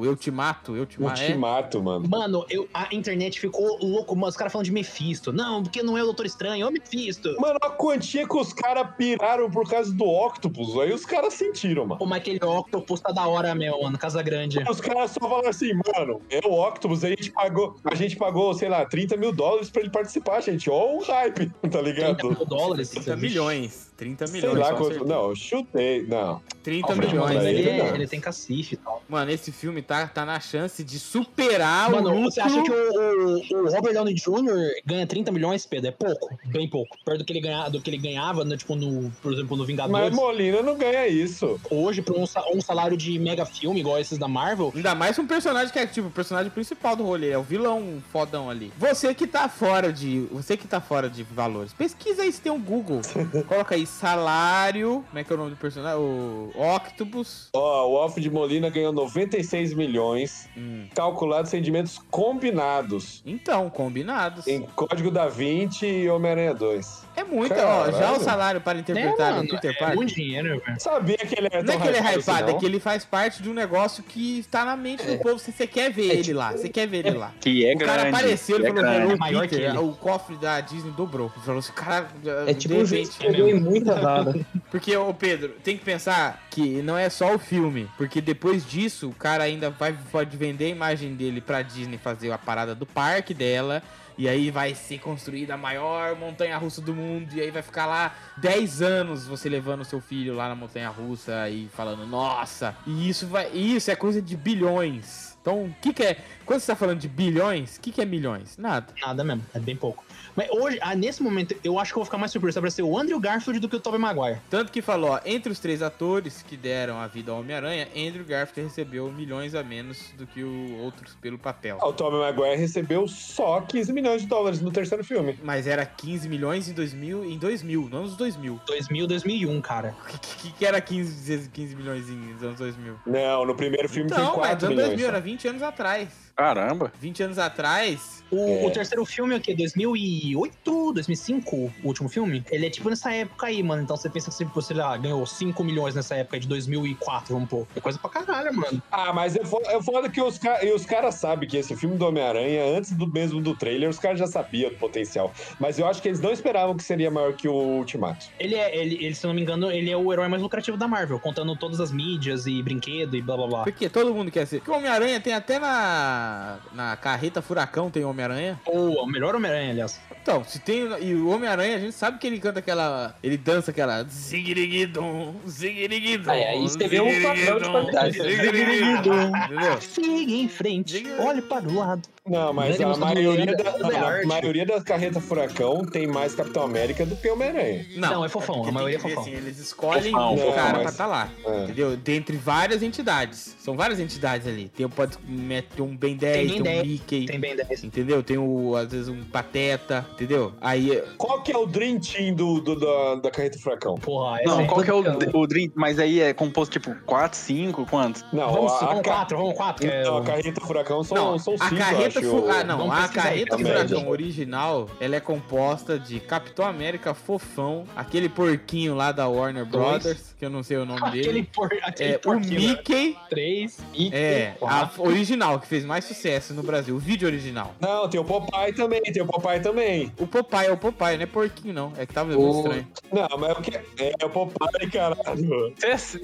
o Eu Te Mato, Eu Te Mato. É. Ultimato, mano. Mano, eu, a internet ficou louco, mano. Os caras falando de Mephisto. Não, porque não é o Doutor Estranho, é o Mephisto. Mano, a quantia que os caras piraram por causa do Octopus, aí os caras sentiram, mano. Mas aquele Octopus tá da hora, meu, mano. Casa Grande. Os caras só falaram assim, mano, é o Octopus, a gente pagou, a gente pagou, sei lá, 30 mil dólares pra ele participar, gente. Ó o hype, tá 30 ligado? mil dólares. 30 milhões. 30 Sei milhões. lá com quanto. Não, chutei. Não. 30 Alfred milhões. Molina, Ele, ele é- não. ele tem cacife e tal. Mano, esse filme tá, tá na chance de superar Mano, o lucro. você acha que o, o- o Robert Downey Jr. ganha 30 milhões, Pedro? É pouco, bem pouco. Perto do que ele, ganha, do que ele ganhava, né, tipo, no, por exemplo, no Mas Vingadores. Molina não ganha isso. Hoje, pra um, um salário de mega filme, igual esses da Marvel, Ainda mais um personagem que é tipo o personagem principal do rolê, é o vilão fodão ali. Você que tá fora de. Você que tá fora de valores, pesquisa aí se tem um Google. <laughs> Coloca aí salário. Como é que é o nome do personagem? O Octopus. Ó, o Alfred Molina ganhou 96 milhões, Hum. calculados rendimentos combinados Então, combinados. em Código da Vinci e Homem-Aranha 2. É muito, ó. Caralho. Já o salário para interpretar o mano, Peter é Parker. muito dinheiro, velho. Sabia que ele era Não é que ele é hypado hypado, assim, é que ele faz parte de um negócio que está na mente do povo. Se você quer ver ele lá, você quer ver ele lá. <laughs> Que é o cara grande. apareceu, ele é falou, grande. É maior que Peter, ele. o cofre da Disney dobrou. Ele falou assim, cara, É tipo um repente- que pegou em muita dada. <laughs> Porque, ô Pedro, tem que pensar que não é só o filme. Porque depois disso, o cara ainda vai, pode vender a imagem dele pra Disney fazer a parada do parque dela. E aí vai ser construída a maior montanha russa do mundo. E aí vai ficar lá 10 anos você levando seu filho lá na montanha russa e falando, nossa. E isso vai. Isso é coisa de bilhões. Então, o que, que é. Quando você tá falando de bilhões, o que, que é milhões? Nada. Nada mesmo, é bem pouco. Mas hoje, ah, nesse momento, eu acho que eu vou ficar mais surpreso pra ser o Andrew Garfield do que o Tobey Maguire. Tanto que falou, ó, entre os três atores que deram a vida ao Homem-Aranha, Andrew Garfield recebeu milhões a menos do que o outros pelo papel. O Tobey Maguire recebeu só 15 milhões de dólares no terceiro filme. Mas era 15 milhões em 2000, em 2000, não nos 2000. 2000, 2001, cara. O <laughs> que, que, que era 15, vezes 15 milhões em nos anos 2000? Não, no primeiro filme Não, foi mas 4 anos milhões. 2000, só. era 20 anos atrás. Caramba. 20 anos atrás, O, É. o terceiro filme é o quê? 2008, 2005? O último filme? Ele é tipo nessa época aí, mano. Então você pensa que você lá, ganhou 5 milhões nessa época de 2004, vamos pôr. É coisa pra caralho, mano. Ah, mas é foda, é foda que os, e os caras sabem que esse filme do Homem-Aranha, antes do mesmo do trailer, os caras já sabiam do potencial. Mas eu acho que eles não esperavam que seria maior que o Ultimato. Ele é, ele, ele, se eu não me engano, ele é o herói mais lucrativo da Marvel, contando todas as mídias e brinquedo e blá blá blá. porque todo mundo quer ser. Porque o Homem-Aranha tem até na, na carreta Furacão tem Homem-Aranha. Ou o melhor Homem-Aranha, aliás. Então, se tem. E o Homem-Aranha, a gente sabe que ele canta aquela. Ele dança aquela. Ziguiriguidum, ziguiriguidum. Aí, aí você vê um padrão de qualidade. ziguiriguidum, Entendeu? Siga em frente, olhe para o lado. Não, mas Grande a do maioria, da, é a maioria das carretas Furacão tem mais Capitão América do que Homem-Aranha. Não, é fofão, a maioria tem é fofão. assim, eles escolhem Fofão, um fofão, cara mas- pra tá lá. É. Entendeu? Dentre várias entidades. São várias entidades ali. Tem, pode meter um Ben 10, Tem tem, Ben um 10, Mickey. Tem bem 10. Entendeu? Tem o, às vezes um Pateta, entendeu? Aí, Qual que é o Dream Team do, do- da, da carreta Furacão? Porra, essa Não, aí. qual que é o, o Dream? Mas aí é composto tipo 4, 5, quantos? Não, Vamos, a, vamos a, ca- quatro, vamos quatro. que é não, a carreta Furacão são, não, são a cinco, carreta, ah, não, Vamos a carreta tá furacão original, ela é composta de Capitão América Fofão, aquele porquinho lá da Warner Brothers, que eu não sei o nome Aquele, dele. por, aquele É, o porquinho, né? Mickey, Três, Mickey, é, a original, que fez mais sucesso no Brasil, o vídeo original. Não, tem o Popeye também, tem o Popeye também. O Popeye é o Popeye, não é porquinho não, é que tava muito O- estranho. Não, mas o que é, é o Popeye, caralho.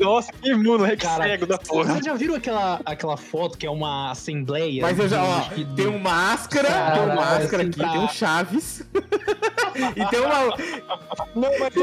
Nossa, que moleque Cara, cego da porra. Vocês já viram aquela, aquela foto que é uma assembleia? Mas eu já, ó, de- tem um máscara, tem um máscara assim, aqui, pra- tem um Chaves. E tem uma. Não, mas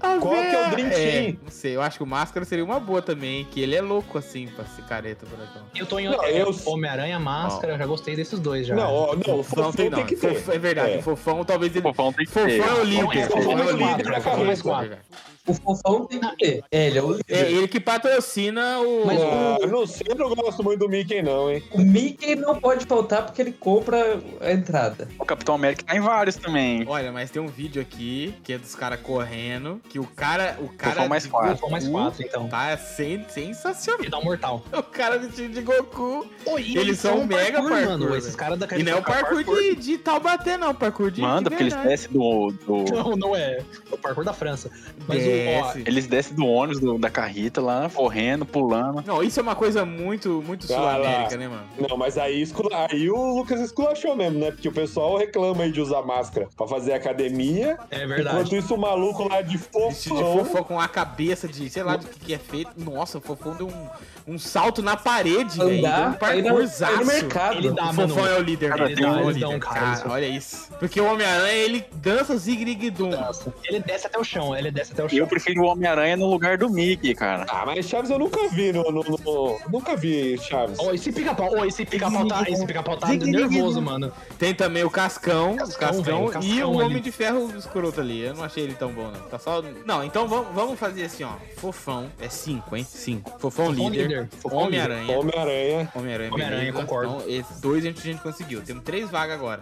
a Qual que é o Dream É, Team? não sei, eu acho que o máscara seria uma boa também, que ele é louco assim pra ser careta furacão. Eu tô em Não, é, eu- Homem-Aranha, Máscara, eu já gostei desses dois já. Não, não, o Fofão tem, não. que ter. Fof- é verdade, É. o fofão talvez ele. Fofão tem que Fofão ter. é o líder. Fofão é Fofão é o líder. Fofão é Fofão é quatro. verdade. O fofão tem que ter. É, ele é o líder. É ele que patrocina o. Mas Ah, eu não sei, eu não gosto muito do Mickey, não, hein? O Mickey não pode faltar porque ele compra a entrada. O Capitão América tá em vários também. Olha, mas tem um vídeo aqui que é dos caras correndo. Que o cara. O cara. Fofão mais quatro. Fofão mais quatro, então. Tá sen- sensacional. Ele dá um mortal. O cara vestido de Goku. E Eles são mega parkour, mano. velho. Esses caras da E não é o parkour de, de Taubaté, não. Parkour de. Manda, de porque eles descem do, do- <laughs> Não, não é. É o parkour da França. Mas o, ó, Desce. Eles descem do ônibus do- da carrita lá, correndo, pulando. Não, isso é uma coisa muito, muito sul-américa, né, mano? Não, mas aí, escula- aí o Lucas esculachou mesmo, né? Porque o pessoal reclama aí de usar máscara pra fazer academia. é verdade. Enquanto isso, o maluco lá de Vestido de fofão. fofão com a cabeça de, sei lá do que, que é feito. Nossa, o fofão deu um, um salto na parede, velho. Um Andar, aí no, parkourzaço. mercado. Ele dá, O mano. fofão é o líder, Cara, ele dá, um- um cara, Cara, olha isso. Porque o Homem-Aranha, ele dança zig-rig-dum. Nossa, Ele desce até o chão, ele desce até o Eu chão. prefiro o Homem-Aranha no lugar do Mickey, cara. Ah, mas Chaves eu nunca vi no. no- no- Nunca vi Chaves. Ó, esse pica-pau, ó, esse pica-pau tá, esse pica-pau tá nervoso, mano. Tem também o Cascão, Cascão, o Cascão velho, e Cascão o ali. Homem de Ferro escroto ali. Eu não achei ele tão bom, não. Tá só. Não, então vamos, vamos fazer assim, ó. Fofão é 5, hein? 5. Fofão, Fofão líder. líder. Fofão Homem-Aranha. Homem-Aranha. Homem-Aranha, Homem-Aranha, concordo. Então, esses dois a gente, a gente conseguiu. Temos três vagas agora.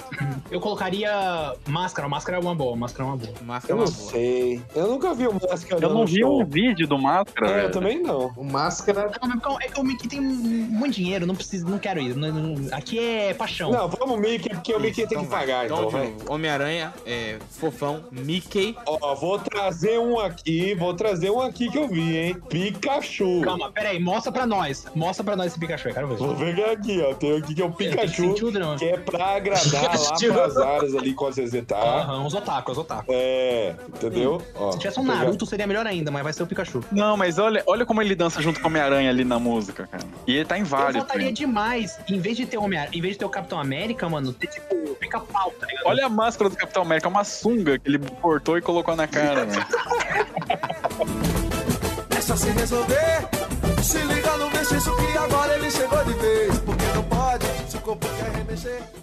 Eu colocaria máscara, máscara é uma boa, máscara é uma boa. Máscara Eu é não uma boa. sei. Eu nunca vi o Máscara Eu não vi show. um vídeo do Máscara, É, eu também não. O máscara. Não, mas porque é que o Mickey tem muito dinheiro, não preciso, não quero ir. Não- não- aqui é paixão. Não, vamos Mickey, porque o Mickey tem que vai. pagar, então, novo, Homem-Aranha, é, Fofão, Mickey. Ó, vou trazer um aqui, vou trazer um aqui que eu vi, hein? Pikachu. Calma, pera aí, mostra pra nós. Mostra pra nós esse Pikachu, eu quero ver. Vou pegar aqui, ó. Tem aqui que é o que Pikachu, o que é pra agradar <laughs> lá pras áreas ali com a ZZ tá. Aham, os otaku, os otaku. É, entendeu? Ó, Se tivesse um pegar- Naruto seria melhor ainda, mas vai ser o Pikachu. Não, mas olha, olha como ele dança junto com o Homem-Aranha ali na música, cara. E ele tá em Eu vários. votaria filmes. demais, em vez de ter o Homem em vez de ter o Capitão América, mano, ter tipo pica-pau, tá ligado? Olha a máscara do Capitão América, é uma sunga que ele cortou e colocou na cara, <laughs> velho. É só se resolver. Se liga no mestiço que agora ele chegou de vez. Porque não pode, se o corpo quer remexer.